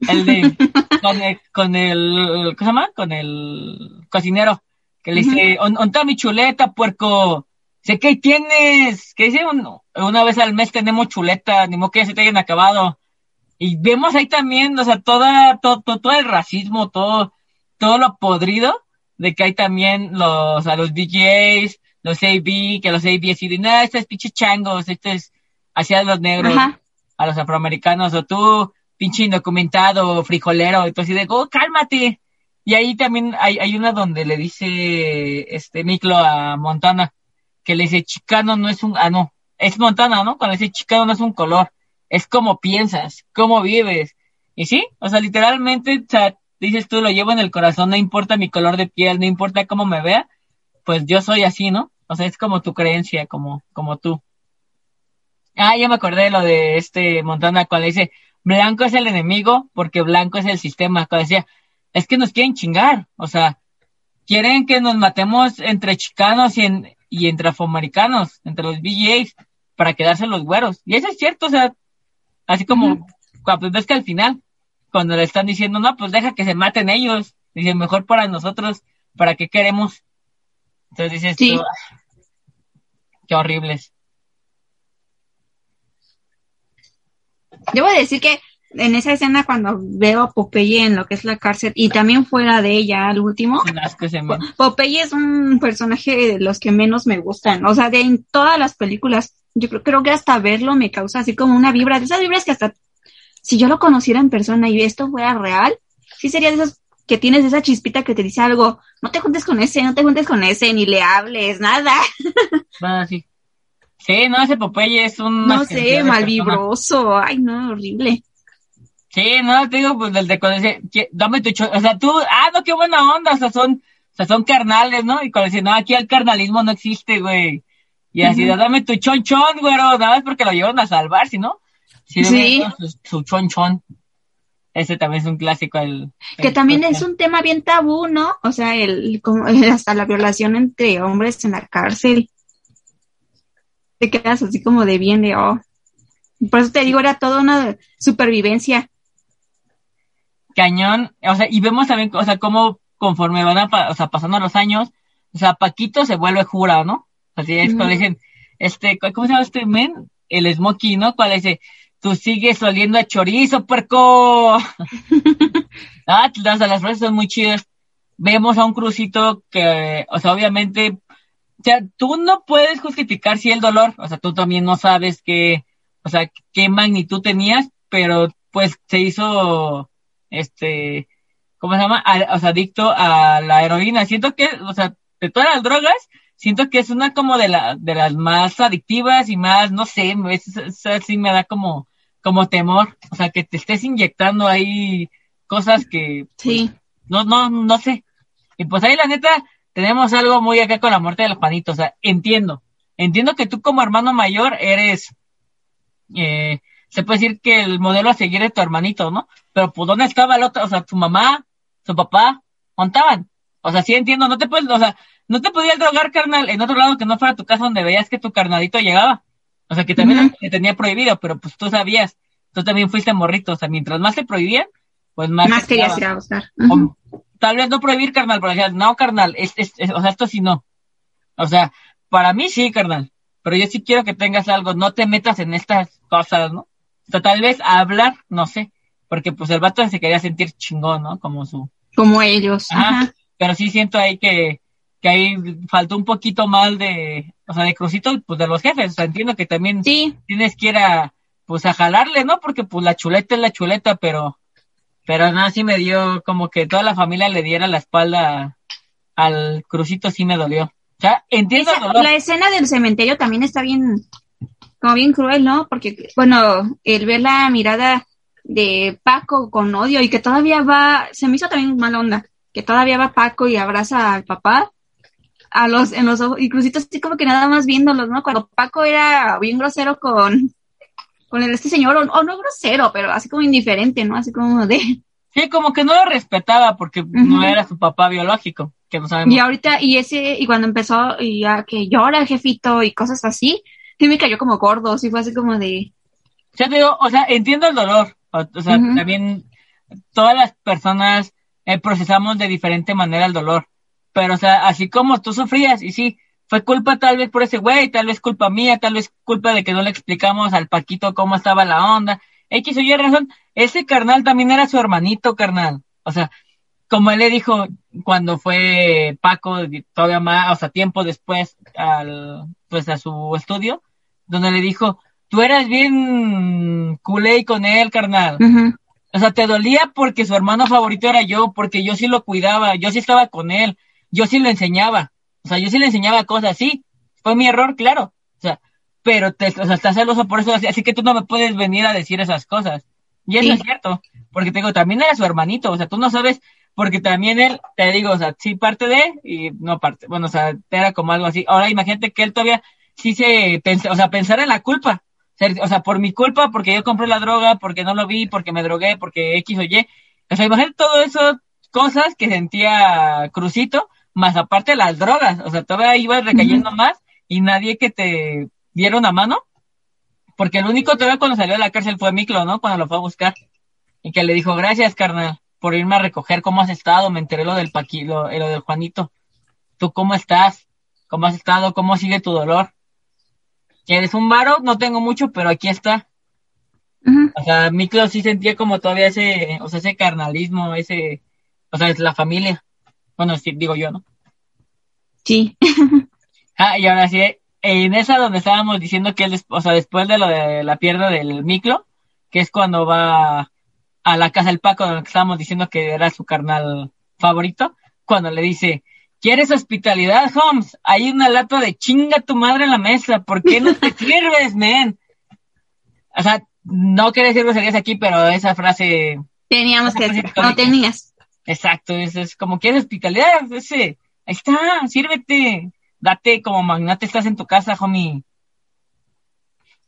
El de, con el, con el, ¿cómo se llama? Con el cocinero, que le dice, "On- onta mi chuleta, puerco. Dice, ¿qué tienes? Que dice, "Un- una vez al mes tenemos chuleta, ni modo que ya se te hayan acabado. Y vemos ahí también, o sea, toda, todo, todo, todo el racismo, todo, todo lo podrido de que hay también los, a los DJs, los AB, que los AB así de, no, estos pinches changos, estos hacia los negros, Ajá. a los afroamericanos, o tú, pinche indocumentado, frijolero, y tú así de, oh, cálmate. Y ahí también hay, hay una donde le dice, este, Miklo a Montana, que le dice, chicano no es un, ah, no, es Montana, ¿no? Cuando dice chicano no es un color, es como piensas, cómo vives. Y sí, o sea, literalmente, o sea, dices tú, lo llevo en el corazón, no importa mi color de piel, no importa cómo me vea, pues yo soy así, ¿no? O sea, es como tu creencia, como, como tú. Ah, ya me acordé de lo de este Montana cuando dice, blanco es el enemigo porque blanco es el sistema. Cuando decía, es que nos quieren chingar, o sea, quieren que nos matemos entre chicanos y, en- y entre afroamericanos, entre los BJs, para quedarse los güeros. Y eso es cierto, o sea, así como, cuando pues ves que al final, cuando le están diciendo, no, pues deja que se maten ellos, dice, mejor para nosotros, ¿para qué queremos? Entonces dices, Sí. tú, "Ah, qué horribles. Debo decir que en esa escena cuando veo a Popeye en lo que es la cárcel y también fuera de ella al último. Popeye es un personaje de los que menos me gustan. O sea, de en todas las películas, yo creo, creo que hasta verlo me causa así como una vibra, de esas vibras que hasta si yo lo conociera en persona y esto fuera real, sí sería de esas que tienes esa chispita que te dice algo, no te juntes con ese, no te juntes con ese, ni le hables, nada. Ah, sí. Sí, no, ese Popeye es un... No sé, malvibroso, ay no, horrible. Sí, no, te digo, pues desde cuando dice, "¿Qué- dame tu cho-", o sea, tú, ah, no, qué buena onda, o sea, son, o sea, son carnales, ¿no? Y cuando dice, no, aquí el carnalismo no existe, güey. Y así, Ujú. dame tu chonchón, güero, nada más porque lo llevaron a salvar, si no? Si Sí. su, su chonchón. Ese también es un clásico. El, Que también es un tema bien tabú, ¿no? O sea, el, como, hasta la violación entre hombres en la cárcel. Te quedas así como de bien de, oh. Por eso te digo, era toda una supervivencia. cañón, o sea, y vemos también, o sea, cómo conforme van a, o sea, pasando los años, o sea, Paquito se vuelve jura, ¿no? Así es, cuando dicen, este, ¿cómo se llama este men? El Smokey, ¿no? Cuando dice, tú sigues oliendo a chorizo, puerco. ah, sea, las frases son muy chidas. Vemos a un crucito que, o sea, obviamente, o sea, tú no puedes justificar si el dolor, o sea, tú también no sabes qué, o sea, qué magnitud tenías, pero pues se hizo, este, ¿cómo se llama? A- o sea, adicto a la heroína. Siento que, o sea, de todas las drogas, siento que es una como de la, de las más adictivas y más, no sé, así me da como, como temor. O sea, que te estés inyectando ahí cosas que, Sí. no, no, no sé. Y pues ahí la neta, tenemos algo muy acá con la muerte del Juanito. O sea, entiendo. Entiendo que tú como hermano mayor eres, eh, se puede decir que el modelo a seguir es tu hermanito, ¿no? Pero pues ¿dónde estaba el otro? O sea, tu mamá, su papá, montaban. O sea, sí entiendo, no te puedes, o sea, no te podías drogar, carnal, en otro lado que no fuera tu casa donde veías que tu carnalito llegaba. O sea, que también te tenía prohibido, pero pues tú sabías, tú también fuiste morrito. O sea, mientras más te prohibían, pues más. Más querías ir a buscar. O tal vez no prohibir, carnal, pero decías, no, carnal, es, es- es- o sea, esto sí no. O sea, para mí sí, carnal, pero yo sí quiero que tengas algo, no te metas en estas cosas, ¿no? O sea, tal vez hablar, no sé, porque pues el vato se quería sentir chingón, ¿no? Como su... Como ellos. Ajá. Ajá. Pero sí siento ahí que, que ahí faltó un poquito más de, o sea, de crucito, pues de los jefes, o sea, entiendo que también Sí, tienes que ir a, pues a jalarle, ¿no? Porque pues la chuleta es la chuleta, pero, pero nada, sí me dio como que toda la familia le diera la espalda al crucito sí me dolió. O sea, entiendo Esa- el dolor. la escena del cementerio también está bien, como bien cruel, ¿no? Porque, bueno, el ver la mirada de Paco con odio y que todavía va, se me hizo también mala onda, que todavía va Paco y abraza al papá, a los, en los ojos, y Crucito así como que nada más viéndolos, ¿no? Cuando Paco era bien grosero con, con este señor, o, o no grosero, pero así como indiferente, ¿no? Así como de, Sí, como que no lo respetaba porque no era su papá biológico, que no sabemos. Y ahorita, y ese, y cuando empezó, y ya que llora el jefito y cosas así, sí me cayó como gordo, sí fue así como de, Ya te digo, o sea, entiendo el dolor. O, o sea, también todas las personas eh, procesamos de diferente manera el dolor. Pero, o sea, así como tú sufrías, y sí, fue culpa tal vez por ese güey, tal vez culpa mía, tal vez culpa de que no le explicamos al Paquito cómo estaba la onda. X o Y razón, ese carnal también era su hermanito, carnal. O sea, como él le dijo cuando fue Paco, todavía más, o sea, tiempo después al, pues a su estudio, donde le dijo, tú eras bien culé con él, carnal. O sea, te dolía porque su hermano favorito era yo, porque yo sí lo cuidaba, yo sí estaba con él, yo sí lo enseñaba. O sea, yo sí le enseñaba cosas, sí. Fue mi error, claro. O sea, pero te, o sea, estás celoso por eso, así, así que tú no me puedes venir a decir esas cosas. Y eso Sí. es cierto, porque te digo, también era su hermanito, o sea, tú no sabes, porque también él, te digo, o sea, sí parte de, y no parte, bueno, o sea, era como algo así. Ahora imagínate que él todavía sí se, pens- o sea, pensar en la culpa. O sea, por mi culpa, porque yo compré la droga, porque no lo vi, porque me drogué, porque X o Y. O sea, imagínate todo eso, cosas que sentía Crucito, más aparte las drogas. O sea, todavía ibas recayendo más y nadie que te diera una mano. Porque el único todavía cuando salió de la cárcel fue Miklo, ¿no? Cuando lo fue a buscar. Y que le dijo, gracias, carnal, por irme a recoger. ¿Cómo has estado? Me enteré lo del Paqui, lo, eh, lo del Juanito. ¿Tú cómo estás? ¿Cómo has estado? ¿Cómo sigue tu dolor? ¿Quieres un varo? No tengo mucho, pero aquí está. O sea, Miklo sí sentía como todavía ese, o sea, ese carnalismo, ese, o sea, es la familia. Bueno, sí, digo yo, ¿no? sí, Ah, y ahora sí, en esa donde estábamos diciendo que él, o sea, después de lo de la pierna del Miklo, que es cuando va a la casa del Paco, donde estábamos diciendo que era su carnal favorito, cuando le dice, ¿quieres hospitalidad, Holmes? Hay una lata de chinga tu madre en la mesa, ¿por qué no te sirves, man? O sea, no quería decir groserías aquí, pero esa frase teníamos que decir, no tenías. Exacto, es, es como quieres hospitalidad, ese, ahí está, sírvete, date como magnate estás en tu casa, homie.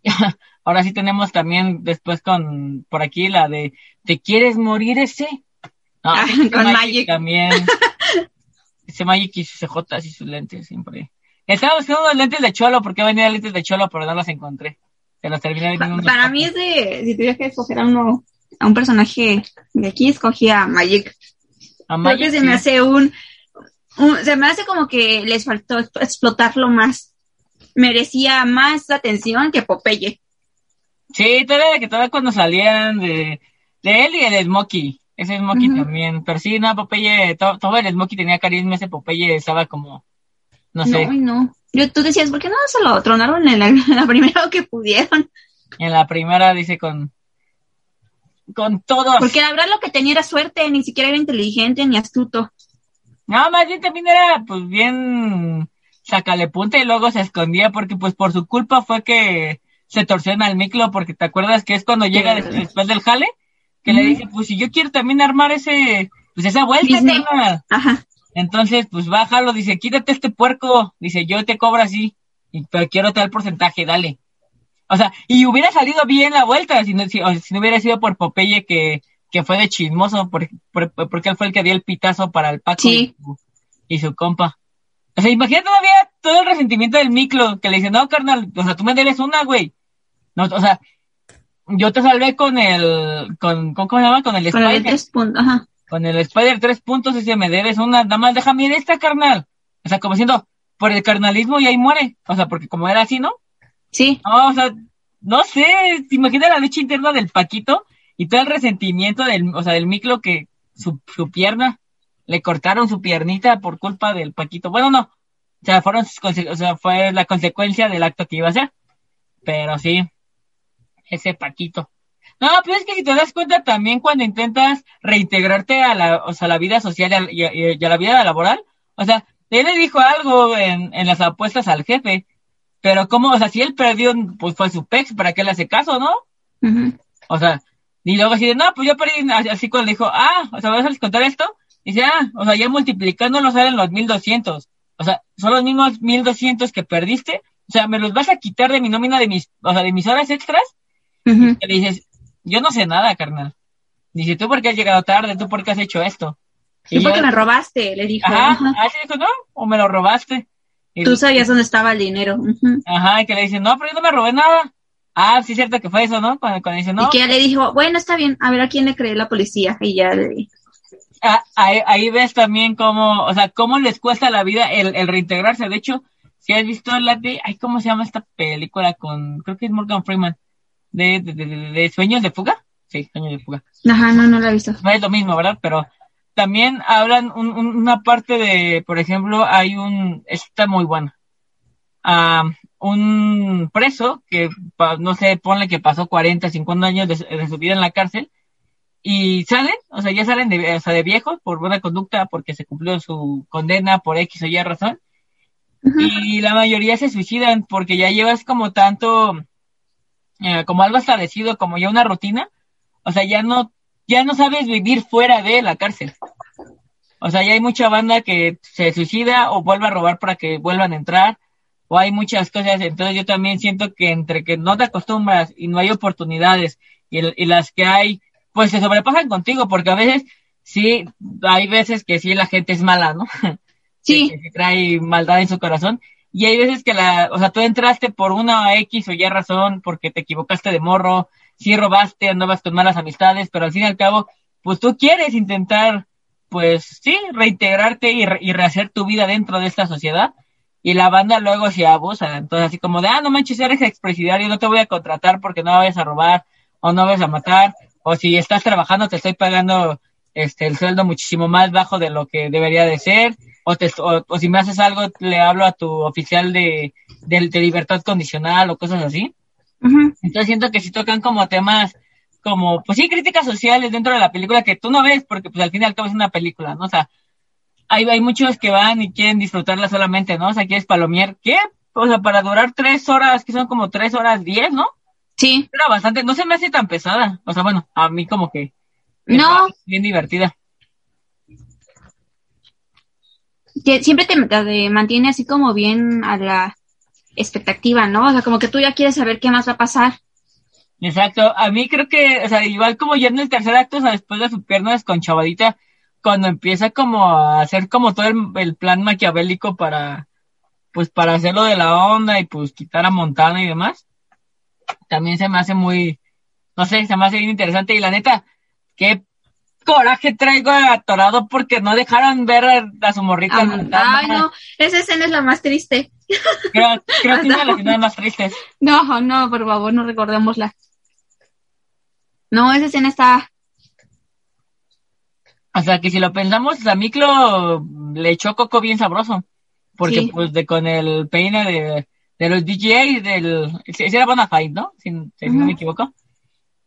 Ahora sí tenemos también después con, por aquí la de, ¿te quieres morir ese? No, Ah, ese con Magic. También. ese Magic y sus cejotas y sus lentes siempre. Estaba buscando unos lentes de cholo porque venía lentes de cholo, pero no los encontré. Se los terminé vendiendo Pa- unos Para mí es de, si tuviera que escoger a uno, a un personaje de aquí, escogía a Magic. A Creo Magic, que se sí. me hace un, un- se me hace como que les faltó exp- explotarlo más. Merecía más atención que Popeye. Sí, todavía que todavía cuando salían de, de él y el Smokey. Ese Smokey Ujú. también. Pero sí, no, Popeye, to- todo el Smokey tenía carisma, ese Popeye estaba como, no sé, No, no. Yo, tú decías, ¿por qué no se lo tronaron en la, en la primera que pudieron? en la primera dice con, con todos. Porque la verdad lo que tenía era suerte, ni siquiera era inteligente ni astuto. No, más bien también era, pues, bien sacale punta y luego se escondía porque, pues, por su culpa fue que se torció al miclo porque te acuerdas que es cuando llega des- después del jale que le dice, pues, si yo quiero también armar ese, pues, esa vuelta. Ajá. Entonces, pues bájalo, dice, quítate este puerco, dice, yo te cobro así, y, pero quiero tal porcentaje, dale. O sea, y hubiera salido bien la vuelta si no, si, o si no hubiera sido por Popeye que, que fue de chismoso, por- por- porque él fue el que dio el pitazo para el Paco Sí. y, su, y su compa. O sea, imagínate todavía todo el resentimiento del miclo, que le dice, no, carnal, o sea, tú me debes una, güey. No, o sea, yo te salvé con el, con, con- ¿cómo se llama? Con el Con el Spider tres puntos. Ajá. con el Spider tres puntos y se me debes una, nada más déjame ir esta carnal. O sea, como diciendo, por el carnalismo y ahí muere. O sea, porque como era así, ¿no? Sí. No, o sea, no sé, ¿te imaginas la lucha interna del Paquito y todo el resentimiento del, o sea, del miclo que su, su pierna, le cortaron su piernita por culpa del Paquito. Bueno, no. O sea, fueron sus o sea, fue la consecuencia del acto que iba a hacer. Pero sí, ese Paquito. No, pero es que si te das cuenta también cuando intentas reintegrarte a la, o sea, la vida social y a la vida laboral, O sea, él le dijo algo en, en las apuestas al jefe, pero como, o sea, si él perdió, pues fue su pex, ¿para qué le hace caso, no? O sea, y luego así de, no, pues yo perdí, así cuando dijo, ah, o sea, ¿vas a contar esto? Y dice, ah, o sea, ya multiplicándolo salen los 1200. O sea, son los mismos 1200 que perdiste. O sea, ¿me los vas a quitar de mi nómina de mis, o sea, de mis horas extras? Y le dices, yo no sé nada, carnal. Dice, ¿tú por qué has llegado tarde? ¿Tú por qué has hecho esto? Y porque me robaste, le dijo. Ajá, así dijo, no, o me lo robaste. Tú sabías dónde estaba el dinero. Ajá, y que le dice, no, pero yo no me robé nada. Ah, sí cierto que fue eso, ¿no? Cuando, cuando dice, no. Y que ya le dijo, bueno, está bien, a ver a quién le cree la policía. Y ya le... Ah, ahí, ahí, ves también cómo, o sea, cómo les cuesta la vida el, el reintegrarse. De hecho, si has visto la de, ay, ¿cómo se llama esta película con, creo que es Morgan Freeman, de, de, de, de Sueños de Fuga? Sí, Sueños de Fuga. Ajá, no, no la he visto. No es lo mismo, ¿verdad? Pero también hablan un, una parte de, por ejemplo, hay un, está muy buena. Uh, un preso que, no sé, ponle que pasó 40, 50 años de, de, su vida en la cárcel y salen, o sea, ya salen de, o sea, de viejos por buena conducta porque se cumplió su condena por X o Y razón. Uh -huh. Y la mayoría se suicidan porque ya llevas como tanto, eh, como algo establecido, como ya una rutina. O sea, ya no ya no sabes vivir fuera de la cárcel. O sea, ya hay mucha banda que se suicida o vuelve a robar para que vuelvan a entrar, o hay muchas cosas. Entonces yo también siento que entre que no te acostumbras y no hay oportunidades y, y las que hay, pues se sobrepasan contigo, porque a veces sí, hay veces que sí la gente es mala, ¿no? Sí. que, que trae maldad en su corazón. Y hay veces que la, o sea, tú entraste por una X o Y razón, porque te equivocaste de morro, sí robaste, andabas con malas amistades, pero al fin y al cabo, pues tú quieres intentar, pues sí, reintegrarte y, re y rehacer tu vida dentro de esta sociedad. Y la banda luego se abusa. Entonces, así como de, ah, no manches, eres expresidiario, no te voy a contratar porque no vayas a robar o no vayas a matar. O si estás trabajando, te estoy pagando este el sueldo muchísimo más bajo de lo que debería de ser. O, te, o, o si me haces algo, le hablo a tu oficial de, de, de libertad condicional o cosas así. Uh -huh. Entonces siento que si tocan como temas, como, pues sí, críticas sociales dentro de la película que tú no ves, porque pues al fin y al cabo es una película, ¿no? O sea, hay, hay muchos que van y quieren disfrutarla solamente, ¿no? O sea, quieres palomier, ¿qué? O sea, para durar tres horas, que son como tres horas diez, ¿no? Sí. Pero bastante, no se me hace tan pesada. O sea, bueno, a mí como que. No. Bien divertida. Que siempre te, te mantiene así como bien a la expectativa, ¿no? O sea, como que tú ya quieres saber qué más va a pasar. Exacto. A mí creo que, o sea, igual como ya en el tercer acto, o sea, después de su pierna desconchavadita, cuando empieza como a hacer como todo el, el, plan maquiavélico para, pues para hacerlo de la onda y pues quitar a Montana y demás, también se me hace muy, no sé, se me hace bien interesante y la neta, qué coraje traigo atorado porque no dejaron ver a, a su morrita. Ah, ay, no, esa escena es la más triste. Creo, creo que es una de las escenas más tristes. No, no, por favor, no recordémosla. No, esa escena está. O sea, que si lo pensamos, a Miklo le echó coco bien sabroso. Porque, sí. pues, de con el peine de, de los DJs del. Ese era Bonafide, ¿no? Si, si uh -huh. no me equivoco.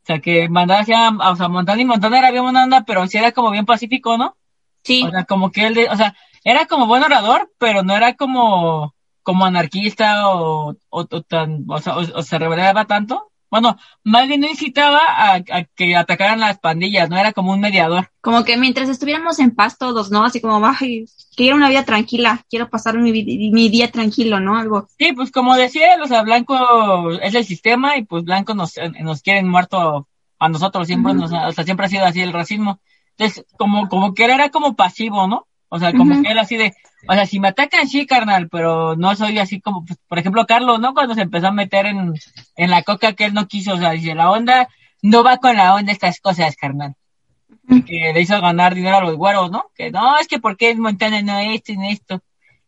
O sea, que mandaba hacia, o sea, Montana y Montana era bien buena onda, pero sí era como bien pacífico, ¿no? Sí. O sea, como que él, de, o sea, era como buen orador, pero no era como, como anarquista o, o, o tan, o sea, o, o, se rebelaba tanto. Bueno, más bien no incitaba a, a, que atacaran las pandillas, no era como un mediador. Como que mientras estuviéramos en paz todos, ¿no? Así como, ay, quiero una vida tranquila, quiero pasar mi, mi día tranquilo, ¿no? Algo. Sí, pues como decía o sea, Blanco es el sistema y pues Blanco nos, nos quieren muerto a nosotros, siempre, uh -huh. nos, o sea, siempre ha sido así el racismo. Entonces, como, como que él era como pasivo, ¿no? O sea, como uh -huh. que él así de, o sea, si me atacan, sí, carnal, pero no soy así como, pues, por ejemplo, Carlos, ¿no? Cuando se empezó a meter en, en la coca que él no quiso, o sea, dice, la onda, no va con la onda estas cosas, carnal. -huh. Que le hizo ganar dinero a los güeros, ¿no? Que no, es que porque es Montana, no esto y esto.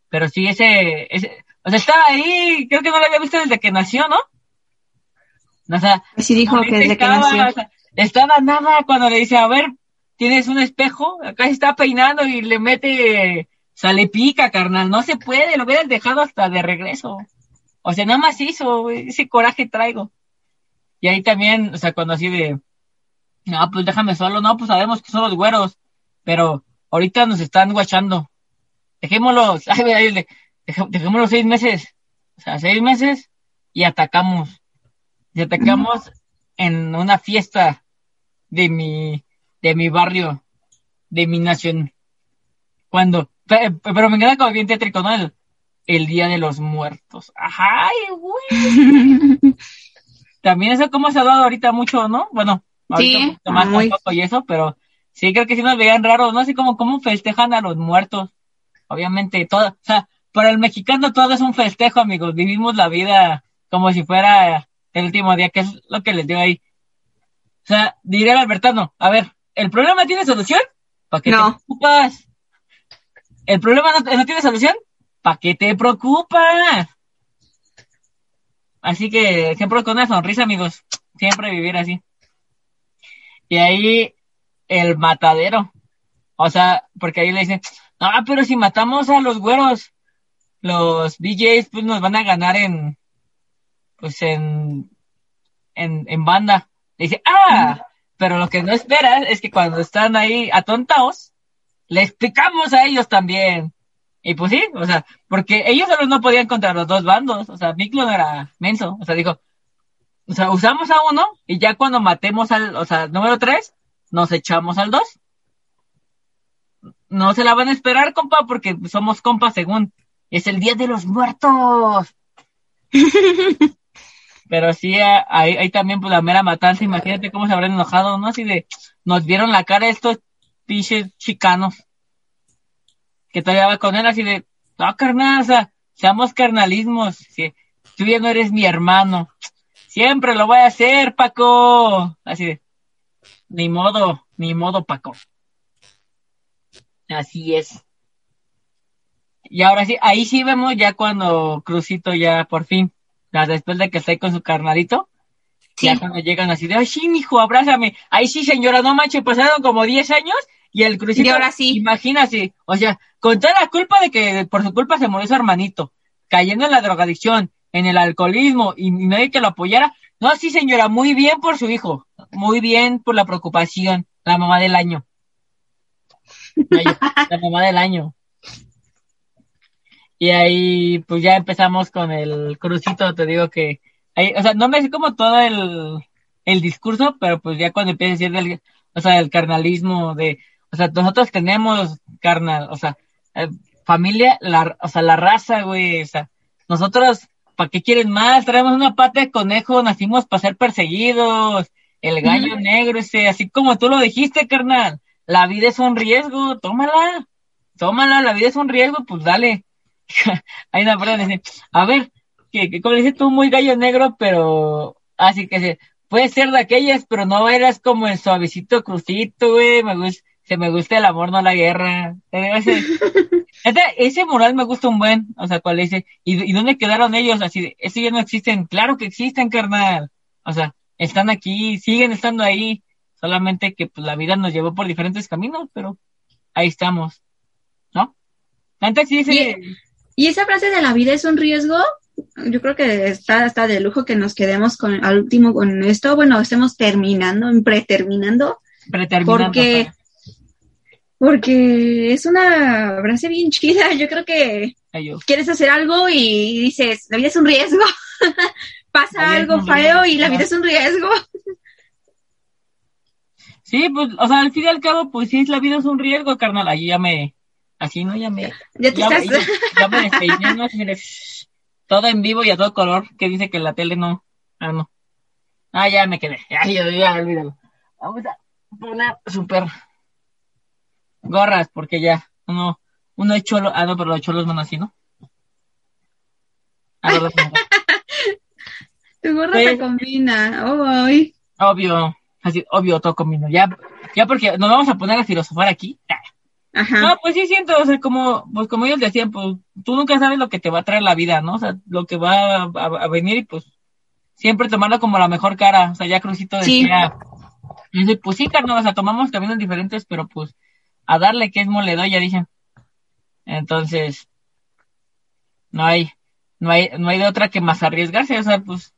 Pero sí, ese, ese, o sea, estaba ahí, creo que no lo había visto desde que nació, ¿no? O sea, sí dijo que desde estaba, que nació. O sea, estaba nada cuando le dice, a ver, tienes un espejo, acá se está peinando y le mete, o sea, le pica, carnal, no se puede, lo hubieras dejado hasta de regreso. O sea, nada más hizo, ese coraje traigo. Y ahí también, o sea, cuando así de, no, pues déjame solo, no, pues sabemos que son los güeros, pero ahorita nos están guachando. dejémoslos, ay, dejémoslos seis meses, o sea, seis meses y atacamos, y atacamos en una fiesta de mi, de mi barrio, de mi nación. Cuando, pero me encanta como bien tétrico, ¿no? El, el Día de los Muertos. Ajá, ay, güey. También eso como se ha dado ahorita mucho, ¿no? Bueno, ahorita Sí, un poquito más muy. tampoco y eso, pero sí creo que sí nos veían raros, ¿no? Así como cómo festejan a los muertos. Obviamente todo, o sea, para el mexicano todo es un festejo, amigos. Vivimos la vida como si fuera el último día, que es lo que les digo ahí. O sea, diré al Albertano, a ver, ¿el problema tiene solución? ¿Para qué No. te? ¿El problema no, no tiene solución? ¿Para qué te preocupas? Así que siempre con una sonrisa, amigos. Siempre vivir así. Y ahí el matadero. O sea, porque ahí le dicen, ah, pero si matamos a los güeros, los DJs pues nos van a ganar en, pues en, en, en banda. Le dice, ah, pero lo que no esperas es que cuando están ahí atontados, les picamos a ellos también. Y pues sí, o sea, porque ellos solo no podían contra los dos bandos, o sea, Miklo era menso, o sea, dijo, o sea, usamos a uno y ya cuando matemos al, o sea, número tres, nos echamos al dos. No se la van a esperar, compa, porque somos compas según. Es el Día de los Muertos. Pero sí, ahí, ahí también, pues la mera matanza, imagínate cómo se habrán enojado, ¿no? Así de, nos vieron la cara estos pinches chicanos. Que todavía va con él así de, no, carnal, o sea, seamos carnalismos. Sí, tú ya no eres mi hermano. Siempre lo voy a hacer, Paco. Así de, ni modo, ni modo, Paco. Así es. Y ahora sí, ahí sí vemos ya cuando Crucito ya por fin, después de que está ahí con su carnalito, Sí. ya cuando llegan así de, ay, sí, mijo, abrázame. Ahí sí, señora, no manches, pasaron como 10 años y el Crucito, Y ahora sí. imagínate, o sea, con toda la culpa de que por su culpa se murió su hermanito, cayendo en la drogadicción, en el alcoholismo y, nadie que lo apoyara. No, sí, señora, muy bien por su hijo, muy bien por la preocupación, la mamá del año. La, mamá del año. Y ahí, pues ya empezamos con el crucito, te digo que, ahí, o sea, no me sé como todo el, el discurso, pero pues ya cuando empieza a decir del, o sea, el carnalismo, de, o sea, nosotros tenemos carnal, o sea, eh, familia, la, o sea, la raza, güey, o sea, nosotros, ¿para qué quieren más? Traemos una pata de conejo, nacimos para ser perseguidos, el gallo negro ese, así como tú lo dijiste, carnal, la vida es un riesgo, tómala, tómala, la vida es un riesgo, pues dale. Hay una que dice, a ver, que, que como dices tú, muy gallo negro, pero así que se, puede ser de aquellas, pero no eras como el suavecito crucito, güey, me gusta, se me gusta el amor, no la guerra. Ese, ese, ese moral me gusta un buen, o sea, cuál dice, ¿y, ¿y dónde quedaron ellos? Así, de, eso ya no existen, claro que existen, carnal. O sea, están aquí, siguen estando ahí, solamente que pues la vida nos llevó por diferentes caminos, pero ahí estamos, ¿no? Antes sí, sí, Y esa frase de la vida es un riesgo, yo creo que está hasta de lujo que nos quedemos con al último con esto, bueno, estemos terminando, preterminando, preterminando. porque porque es una frase bien chida. Yo creo que Ay, quieres hacer algo y dices, la vida es un riesgo. Pasa algo feo y la vida es un riesgo. Sí, pues, o sea, al fin y al cabo, pues sí, la vida es un riesgo, carnal. Ahí ya me, así, ¿no? Ya me, Ya te ya, estás. ya, ya me despeiné, ¿no? Todo en vivo y a todo color, que dice que la tele no. Ah, no. Ah, ya me quedé. Ya, ya, ya, olvídalo. Vamos a poner súper gorras, porque ya, uno, uno es cholo. Ah, no, pero los cholos no así, ¿no? Ah, no, no, no. Tu gorra Sí. te combina. Obvio, así, obvio, todo combino. Ya, ya porque nos vamos a poner a filosofar aquí. Ah, Ajá. No, pues sí siento, o sea, como, pues como ellos decían, pues tú nunca sabes lo que te va a traer la vida, ¿no? O sea, lo que va a, a- a venir y pues siempre tomarlo como la mejor cara. O sea, ya Crucito Sí. decía, dice, pues sí, carnal, o sea, tomamos caminos diferentes, pero pues a darle que es moledo, ya dicen. Entonces, no hay, no hay, no hay de otra que más arriesgarse, o sea, pues,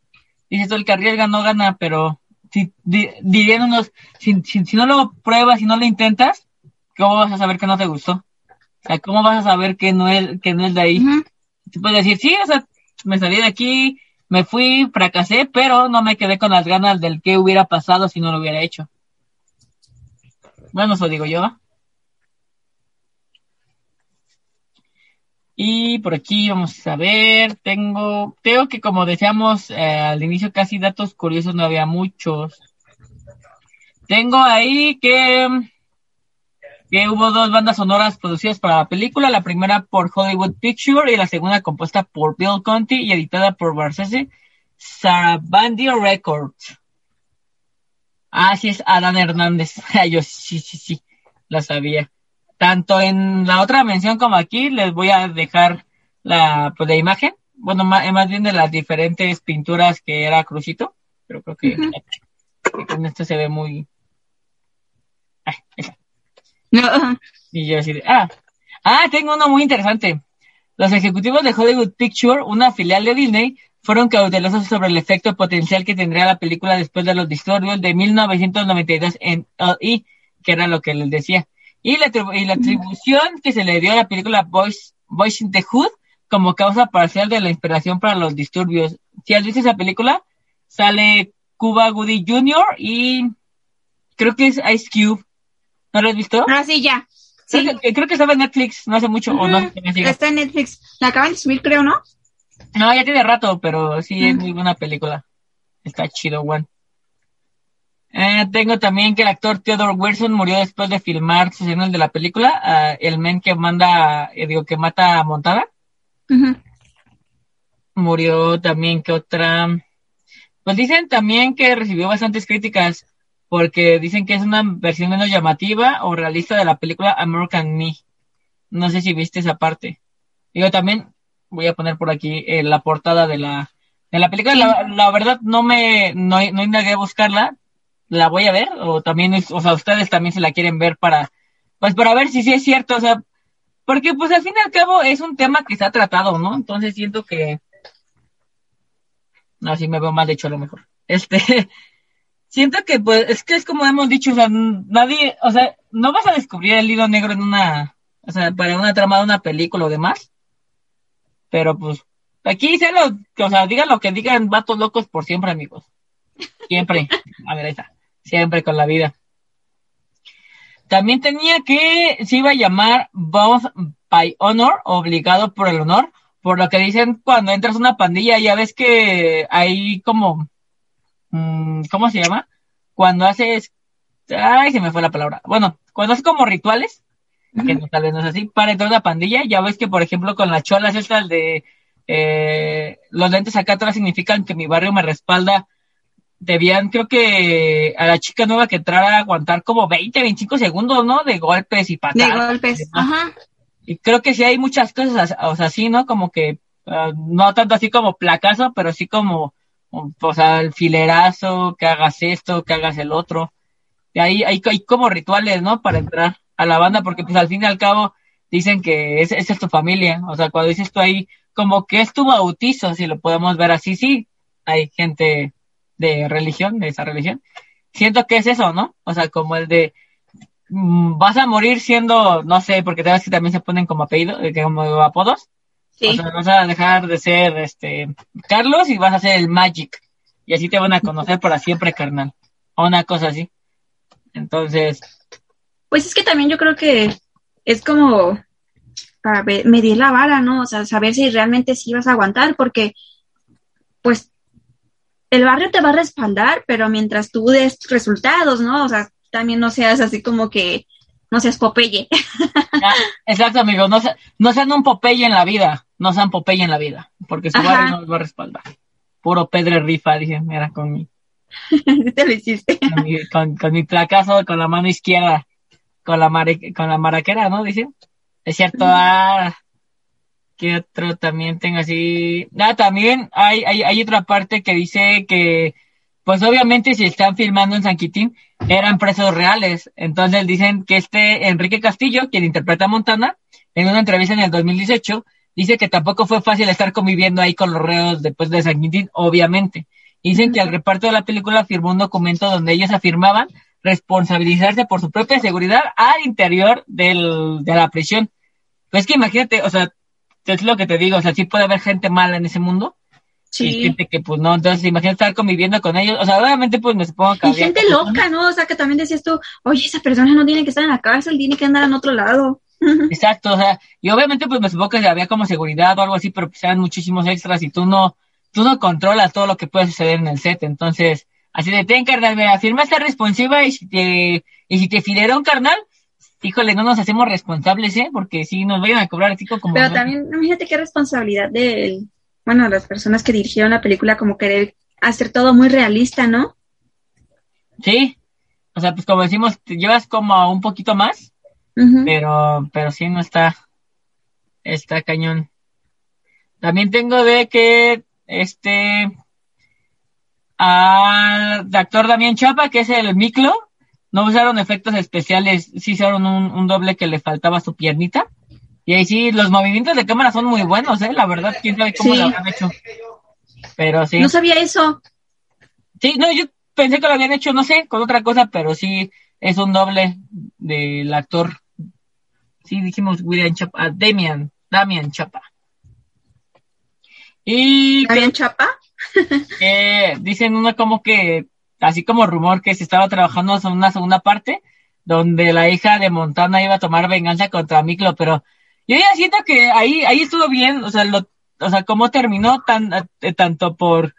dices tú, el que arriesga no gana, pero si, di- dirían unos, si, si, si no lo pruebas, si no lo intentas, ¿cómo vas a saber que no te gustó? O sea, ¿cómo vas a saber que no es, que no es de ahí? Ujú. Tú puedes decir, sí, o sea, me salí de aquí, me fui, fracasé, pero no me quedé con las ganas del que hubiera pasado si no lo hubiera hecho. Bueno, eso digo yo. Y por aquí vamos a ver, tengo, creo que como decíamos eh, al inicio casi datos curiosos no había muchos. Tengo ahí que, que hubo dos bandas sonoras producidas para la película, la primera por Hollywood Picture y la segunda compuesta por Bill Conti y editada por Barcese Sarabandio Records. Ah, sí es Adán Hernández. Yo sí, sí, sí, la sabía tanto en la otra mención como aquí les voy a dejar la, pues, la imagen, bueno, más, más bien de las diferentes pinturas que era Crucito, pero creo que, que con esto se ve muy... Ah, esa. No, ajá. Y yo así de, ah, ah, tengo uno muy interesante. Los ejecutivos de Hollywood Picture, una filial de Disney, fueron cautelosos sobre el efecto potencial que tendría la película después de los disturbios de 1992 en LE, que era lo que les decía. Y la, y la atribución que se le dio a la película Boys, Boys in the Hood como causa parcial de la inspiración para los disturbios. Si has visto esa película, sale Cuba Goody Jr. y creo que es Ice Cube. ¿No lo has visto? Ahora sí, ya. Sí. Creo, que, creo que estaba en Netflix, no hace mucho, o no. Está en Netflix. La acaban de subir, creo, ¿no? No, ya tiene rato, pero sí es muy buena película. Está chido, one. Eh, tengo también que el actor Theodore Wilson murió después de filmar sus escenas de la película. ah, el men que manda, eh, digo, que mata a Montada. Murió también que otra. Pues dicen también que recibió bastantes críticas porque dicen que es una versión menos llamativa o realista de la película American Me. No sé si viste esa parte. Digo, también voy a poner por aquí eh, la portada de la, de la película. La, la verdad no me, no, no indagué a buscarla. La voy a ver o también, es- o sea, ustedes también se la quieren ver para, pues para ver si sí es cierto, o sea, porque pues al fin y al cabo es un tema que se ha tratado, ¿no? Entonces siento que, no, sí me veo mal hecho a lo mejor. Este, siento que pues es que es como hemos dicho, o sea, nadie, o sea, no vas a descubrir el hilo negro en una, o sea, para una trama de una película o demás. Pero pues, aquí se lo, o sea, digan lo que digan, vatos locos por siempre, amigos. Siempre. A ver, está. Siempre con la vida. También tenía que se iba a llamar Bound by Honor, obligado por el honor, por lo que dicen cuando entras a una pandilla, ya ves que hay como, mm, ¿cómo se llama? Cuando haces, ay, se me fue la palabra. Bueno, cuando haces como rituales, que no, tal vez no es así, para entrar a una pandilla, ya ves que, por ejemplo, con las cholas estas de, eh, los lentes acá atrás significan que mi barrio me respalda, debían, creo que a la chica nueva que entrara aguantar como 20, 25 segundos, ¿no? De golpes y De patadas. golpes. y demás. Ajá. Y creo que sí hay muchas cosas, o sea, sí, ¿no? Como que, ah, no tanto así como placazo, pero sí como, o sea, el filerazo, que hagas esto, que hagas el otro. Y ahí hay, hay como rituales, ¿no? Para entrar a la banda, porque pues al fin y al cabo dicen que es- esa es tu familia. O sea, cuando dices tú ahí, como que es tu bautizo, si lo podemos ver así, sí. Hay gente de religión, de esa religión. Siento que es eso, ¿no? O sea, como el de, mm, vas a morir siendo, no sé, porque ves que también se ponen como apellido, eh, como apodos. Sí. O sea, vas a dejar de ser este Carlos y vas a ser el Magic. Y así te van a conocer para siempre, carnal. O una cosa así. Entonces, Pues es que también yo creo que es como para medir la vara, ¿no? O sea, saber si realmente sí vas a aguantar, porque pues el barrio te va a respaldar, pero mientras tú des resultados, ¿no? O sea, también no seas así como que no seas Popeye. ya, exacto, amigo. No, no sean un Popeye en la vida. No sean Popeye en la vida. Porque su Ajá. barrio no los va a respaldar. Puro Pedro Rifa, dicen, mira, con mi, te lo hiciste. con mi, con, con mi placazo, con la mano izquierda, con la, mare- con la maraquera, ¿no? Dicen. Es cierto, ah, ¿qué otro también tengo así? Ah, también hay, hay, hay otra parte que dice que, pues obviamente si están filmando en San Quitín, eran presos reales. Entonces dicen que este Enrique Castillo, quien interpreta a Montana, en una entrevista en el 2018, dice que tampoco fue fácil estar conviviendo ahí con los reos después de San Quintín, obviamente. Dicen que al reparto de la película firmó un documento donde ellos afirmaban responsabilizarse por su propia seguridad al interior del, de la prisión. Pues es que imagínate, o sea, es lo que te digo, o sea, sí puede haber gente mala en ese mundo. Sí. Y gente que, pues no, entonces imagínate estar conviviendo con ellos. O sea, obviamente, pues me supongo que. Y gente loca, ¿no? O sea, que también decías tú, oye, esa persona no tiene que estar en la cárcel, tiene que andar en otro lado. Exacto, o sea, y obviamente, pues me supongo que había como seguridad o algo así, pero pues eran muchísimos extras y tú no, tú no controlas todo lo que puede suceder en el set. Entonces, así de, ten, carnal, mira, firma esta responsiva y si te, y si te filera un carnal, híjole, no nos hacemos responsables, ¿eh? Porque si nos vayan a cobrar así como. Pero también, imagínate qué responsabilidad de, bueno, las personas que dirigieron la película, como querer hacer todo muy realista, ¿no? Sí, o sea, pues como decimos, te llevas como un poquito más, pero, pero sí no está, está cañón. También tengo de que, este, al actor Damián Chapa, que es el Miclo, no usaron efectos especiales, sí usaron un, un doble que le faltaba su piernita. Y ahí sí, los movimientos de cámara son muy buenos, eh, la verdad, quién sabe cómo Sí. lo habrán hecho. Pero sí. No sabía eso. Sí, no, yo pensé que lo habían hecho, no sé, con otra cosa, pero sí es un doble del actor. Sí, dijimos William Chapa, ah, Damian, Damian Chapa. Y ¿Habían chapa? que dicen uno como que, así como rumor que se estaba trabajando en una segunda parte, donde la hija de Montana iba a tomar venganza contra Miklo, pero yo ya siento que ahí, ahí estuvo bien, o sea, lo, o sea, cómo terminó tan, eh, tanto por,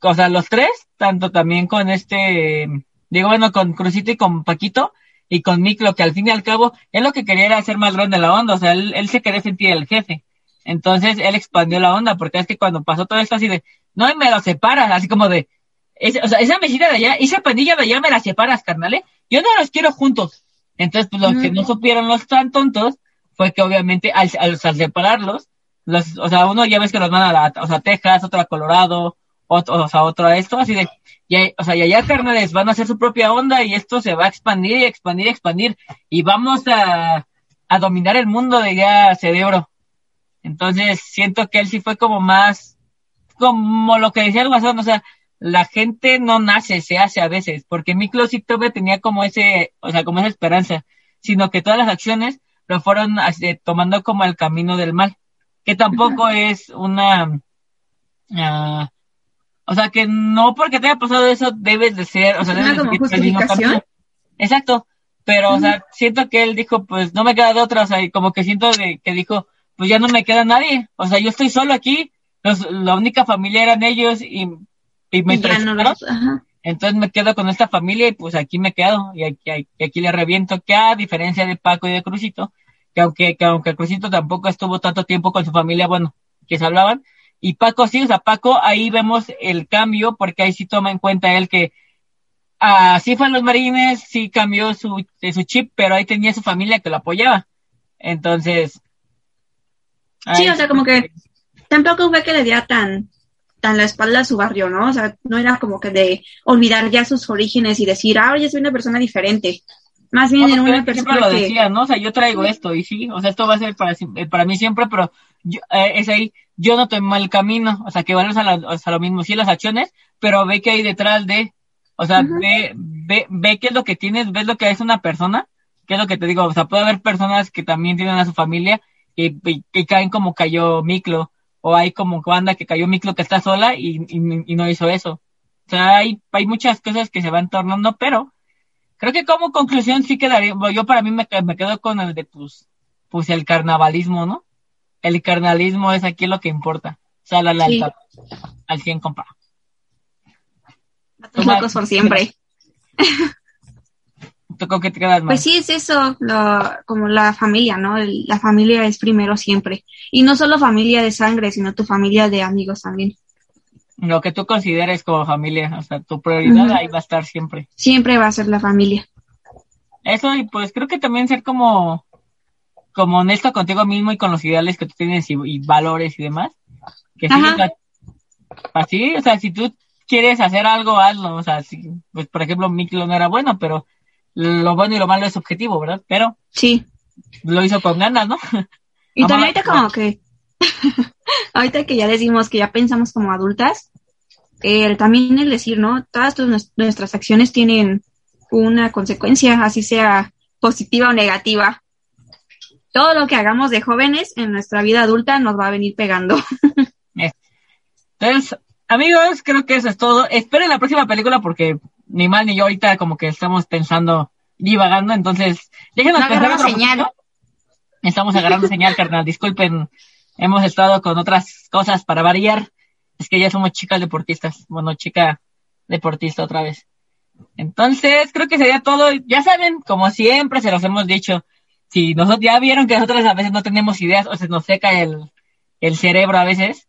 o sea, los tres, tanto también con este, digo, bueno, con Crucito y con Paquito, y con Miklo, que al fin y al cabo, él lo que quería era hacer más grande la onda, o sea, él, él se quería sentir el jefe. Entonces, él expandió la onda, porque es que cuando pasó todo esto así de, no, y me lo separas, así como de, ese- o sea, esa mesita de allá, esa pandilla de allá me la separas, carnal, ¿eh? Yo no los quiero juntos. Entonces, pues, los que no supieron los tan tontos, fue que obviamente al, al, al separarlos, los, o sea, uno ya ves que los mandan a, la, o sea, Texas, otro a Colorado, otro, o sea, otro a esto, así de, y, o sea, y allá, carnales, van a hacer su propia onda y esto se va a expandir y expandir y expandir y vamos a, a dominar el mundo de ya cerebro. Entonces, siento que él sí fue como más, como lo que decía el Guasón, o sea, la gente no nace, se hace a veces, porque sí todavía tenía como ese, o sea, como esa esperanza, sino que todas las acciones lo fueron así, tomando como el camino del mal, que tampoco es una, ah, o sea, que no porque te haya pasado eso debes de ser, o sea, ¿Una debes de seguir el mismo camino. Exacto, pero, o sea, siento que él dijo, pues no me queda de otra, o sea, y como que siento de, que dijo, pues ya no me queda nadie, o sea, yo estoy solo aquí, los, la única familia eran ellos y, y me Y ya no traicionaron, los- ajá. entonces me quedo con esta familia y pues aquí me quedo y aquí, y aquí le reviento que a diferencia de Paco y de Crucito, que aunque, que aunque Crucito tampoco estuvo tanto tiempo con su familia, bueno, que se hablaban, y Paco sí, o sea, Paco ahí vemos el cambio porque ahí sí toma en cuenta él que así fue en los marines, sí cambió su, su chip, pero ahí tenía su familia que lo apoyaba. Entonces... Sí, o sea, como que tampoco fue que le diera tan, tan la espalda a su barrio, ¿no? O sea, no era como que de olvidar ya sus orígenes y decir, ah, ya soy una persona diferente. Más bien No, era una él siempre persona lo que... decía, ¿no? O sea, yo traigo esto y sí, o sea, esto va a ser para, eh, para mí siempre, pero yo, eh, es ahí, yo no tomo el camino, o sea, que vamos a, la- o sea, lo mismo, sí las acciones, pero ve que hay detrás de, o sea, ve, ve, ve qué es lo que tienes, ves lo que es una persona, qué es lo que te digo, o sea, puede haber personas que también tienen a su familia y, y- y caen como cayó Miklo, o hay como banda que cayó Miklo que está sola y, y, y no hizo eso. O sea, hay, hay muchas cosas que se van tornando, pero creo que como conclusión sí quedaría, bueno, yo para mí me, me quedo con el de pues, pues el carnavalismo, ¿no? El carnalismo es aquí lo que importa. O sea, la lealtad. Al 100, compa. Locos por siempre. ¿Tú con qué te quedas? Pues sí, es eso, lo- como la familia, ¿no? El- la familia es primero siempre. Y no solo familia de sangre, sino tu familia de amigos también. Lo que tú consideres como familia, o sea, tu prioridad ahí va a estar siempre. Siempre va a ser la familia. Eso, y pues creo que también ser como, como honesto contigo mismo y con los ideales que tú tienes y, y valores y demás. Que sí, Ajá. o sea, así, o sea, si tú quieres hacer algo, hazlo. O sea, si, pues por ejemplo, Miklo no era bueno, pero lo bueno y lo malo es subjetivo, ¿verdad? Pero Sí. lo hizo con ganas, ¿no? Y también ahorita como que, ahorita que ya decimos que ya pensamos como adultas, también el decir, ¿no? Todas tus- nuestras acciones tienen una consecuencia, así sea positiva o negativa. todo lo que hagamos de jóvenes en nuestra vida adulta nos va a venir pegando. Entonces, amigos, creo que eso es todo. Esperen la próxima película porque ni mal ni yo ahorita como que estamos pensando, divagando, entonces déjenos No pensar señal. poquito. Estamos agarrando señal, carnal. Disculpen, hemos estado con otras cosas para variar. Es que ya somos chicas deportistas. Bueno, chica deportista otra vez. Entonces, creo que sería todo. Ya saben, como siempre se los hemos dicho, si nosotros ya vieron que nosotros a veces no tenemos ideas o se nos seca el, el cerebro a veces.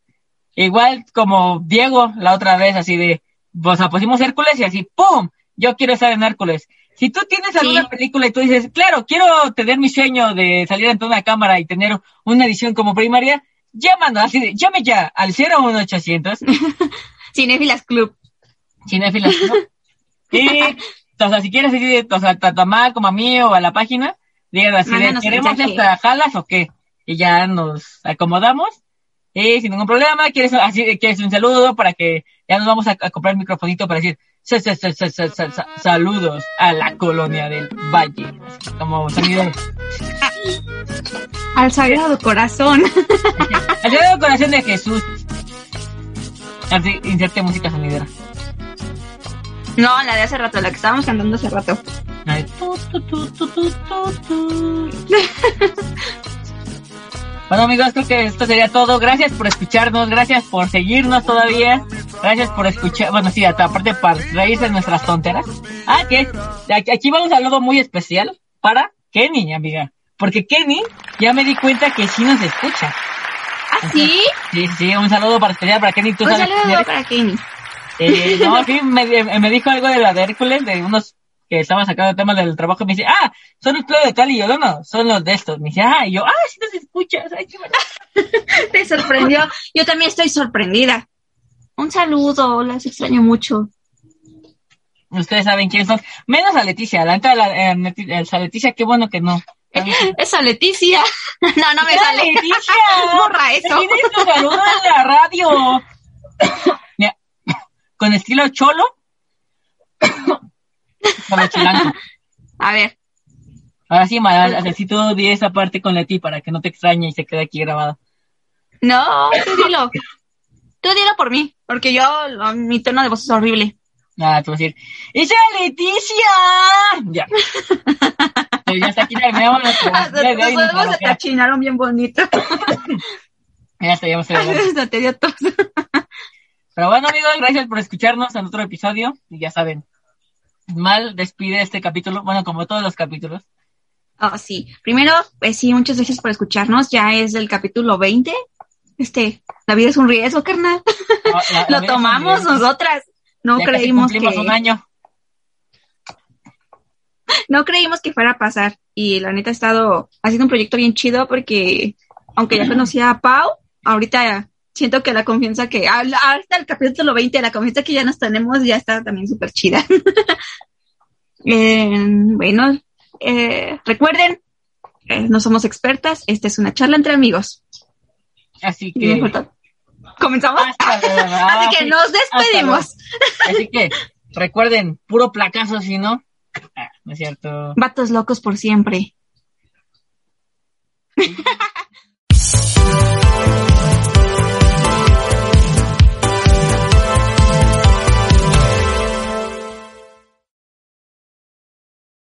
Igual como Diego la otra vez, así de, o sea, pusimos Hércules y así, ¡pum! Yo quiero estar en Hércules. Si tú tienes alguna película y tú dices, claro, quiero tener mi sueño de salir ante una cámara y tener una edición como primaria, llámanos, así de, llame ya al 01800 Cinefilas Club. cinéfilas. ¿no? Y, o sea, si quieres seguir, o sea, tanto a Mal como a mí o a la página, digan así de, ¿queremos mensaje. esta jalas o qué? Y ya nos acomodamos. Y sin ningún problema, quieres, así, quieres un saludo para que ya nos vamos a, a comprar el microfonito para decir sa- sa- sa- sa- sa- sa- sa- saludos a la colonia del Valle. Como sonido. Al Sagrado Corazón. Al Sagrado Corazón de Jesús. Así, inserte música sonidera. No, la de hace rato, la que estábamos cantando hace rato. Ay, tu, Bueno amigos, creo que esto sería todo. Gracias por escucharnos, gracias por seguirnos todavía. Gracias por escuchar, bueno sí, hasta aparte para reírse de nuestras tonteras. Ah, que aquí- vamos a algo muy especial para Kenny, amiga. Porque Kenny ya me di cuenta que sí nos escucha. ¿Ah, sí? Sí, sí, un saludo para especial para Kenny. ¿Tú Un sabes saludo para Kenny. Eh, no, sí, me, me dijo algo de la de Hércules, de unos que estaban sacando temas del trabajo, y me dice, ah, son los de tal, y yo, no, no, son los de estos. Me dice, ah, y yo, ah, sí nos escuchas, ay, qué. Te sorprendió. Yo también estoy sorprendida. Un saludo, las extraño mucho. Ustedes saben quiénes son, menos a Leticia, la neta, la, eh, eh, a Leticia, qué bueno que no. Esa Leticia. No, no me ¡Mira, sale. Leticia! Borra eso. Tienes tu saludo en la radio. Mira, con estilo cholo. A ver. Ahora sí, Mara, tú di esa parte con Leti para que no te extrañe y se quede aquí grabado. No, tú dilo. Tú dilo por mí, porque yo, mi tono de voz es horrible. Nada, te voy a decir, ¡Esa Leticia! Ya. Pero ya está aquí, terminamos nuestro... Hasta de loquera. achinaron bien bonito. Ya está, ya grabando. Hasta te dio tos. Pero bueno, amigos, gracias por escucharnos en otro episodio. Y ya saben, Mal despide este capítulo, bueno, como todos los capítulos. Oh, sí. Primero, pues sí, muchas gracias por escucarnos. Ya es el capítulo 20. Este, la vida es un riesgo, carnal. No, la- la Lo tomamos nosotras. No ya casi creímos que, un año. no creímos que fuera a pasar. Y la neta ha estado haciendo un proyecto bien chido porque, aunque ya conocía a Pau, ahorita siento que la confianza que, ahorita el capítulo 20, la confianza que ya nos tenemos ya está también súper chida. Eh, bueno, eh, recuerden, eh, no somos expertas, esta es una charla entre amigos. Así que... ¿Comenzamos? hasta. Así que nos Hasta despedimos. Así que, recuerden, puro placazo, si no... Ah, no es cierto. Vatos locos por siempre.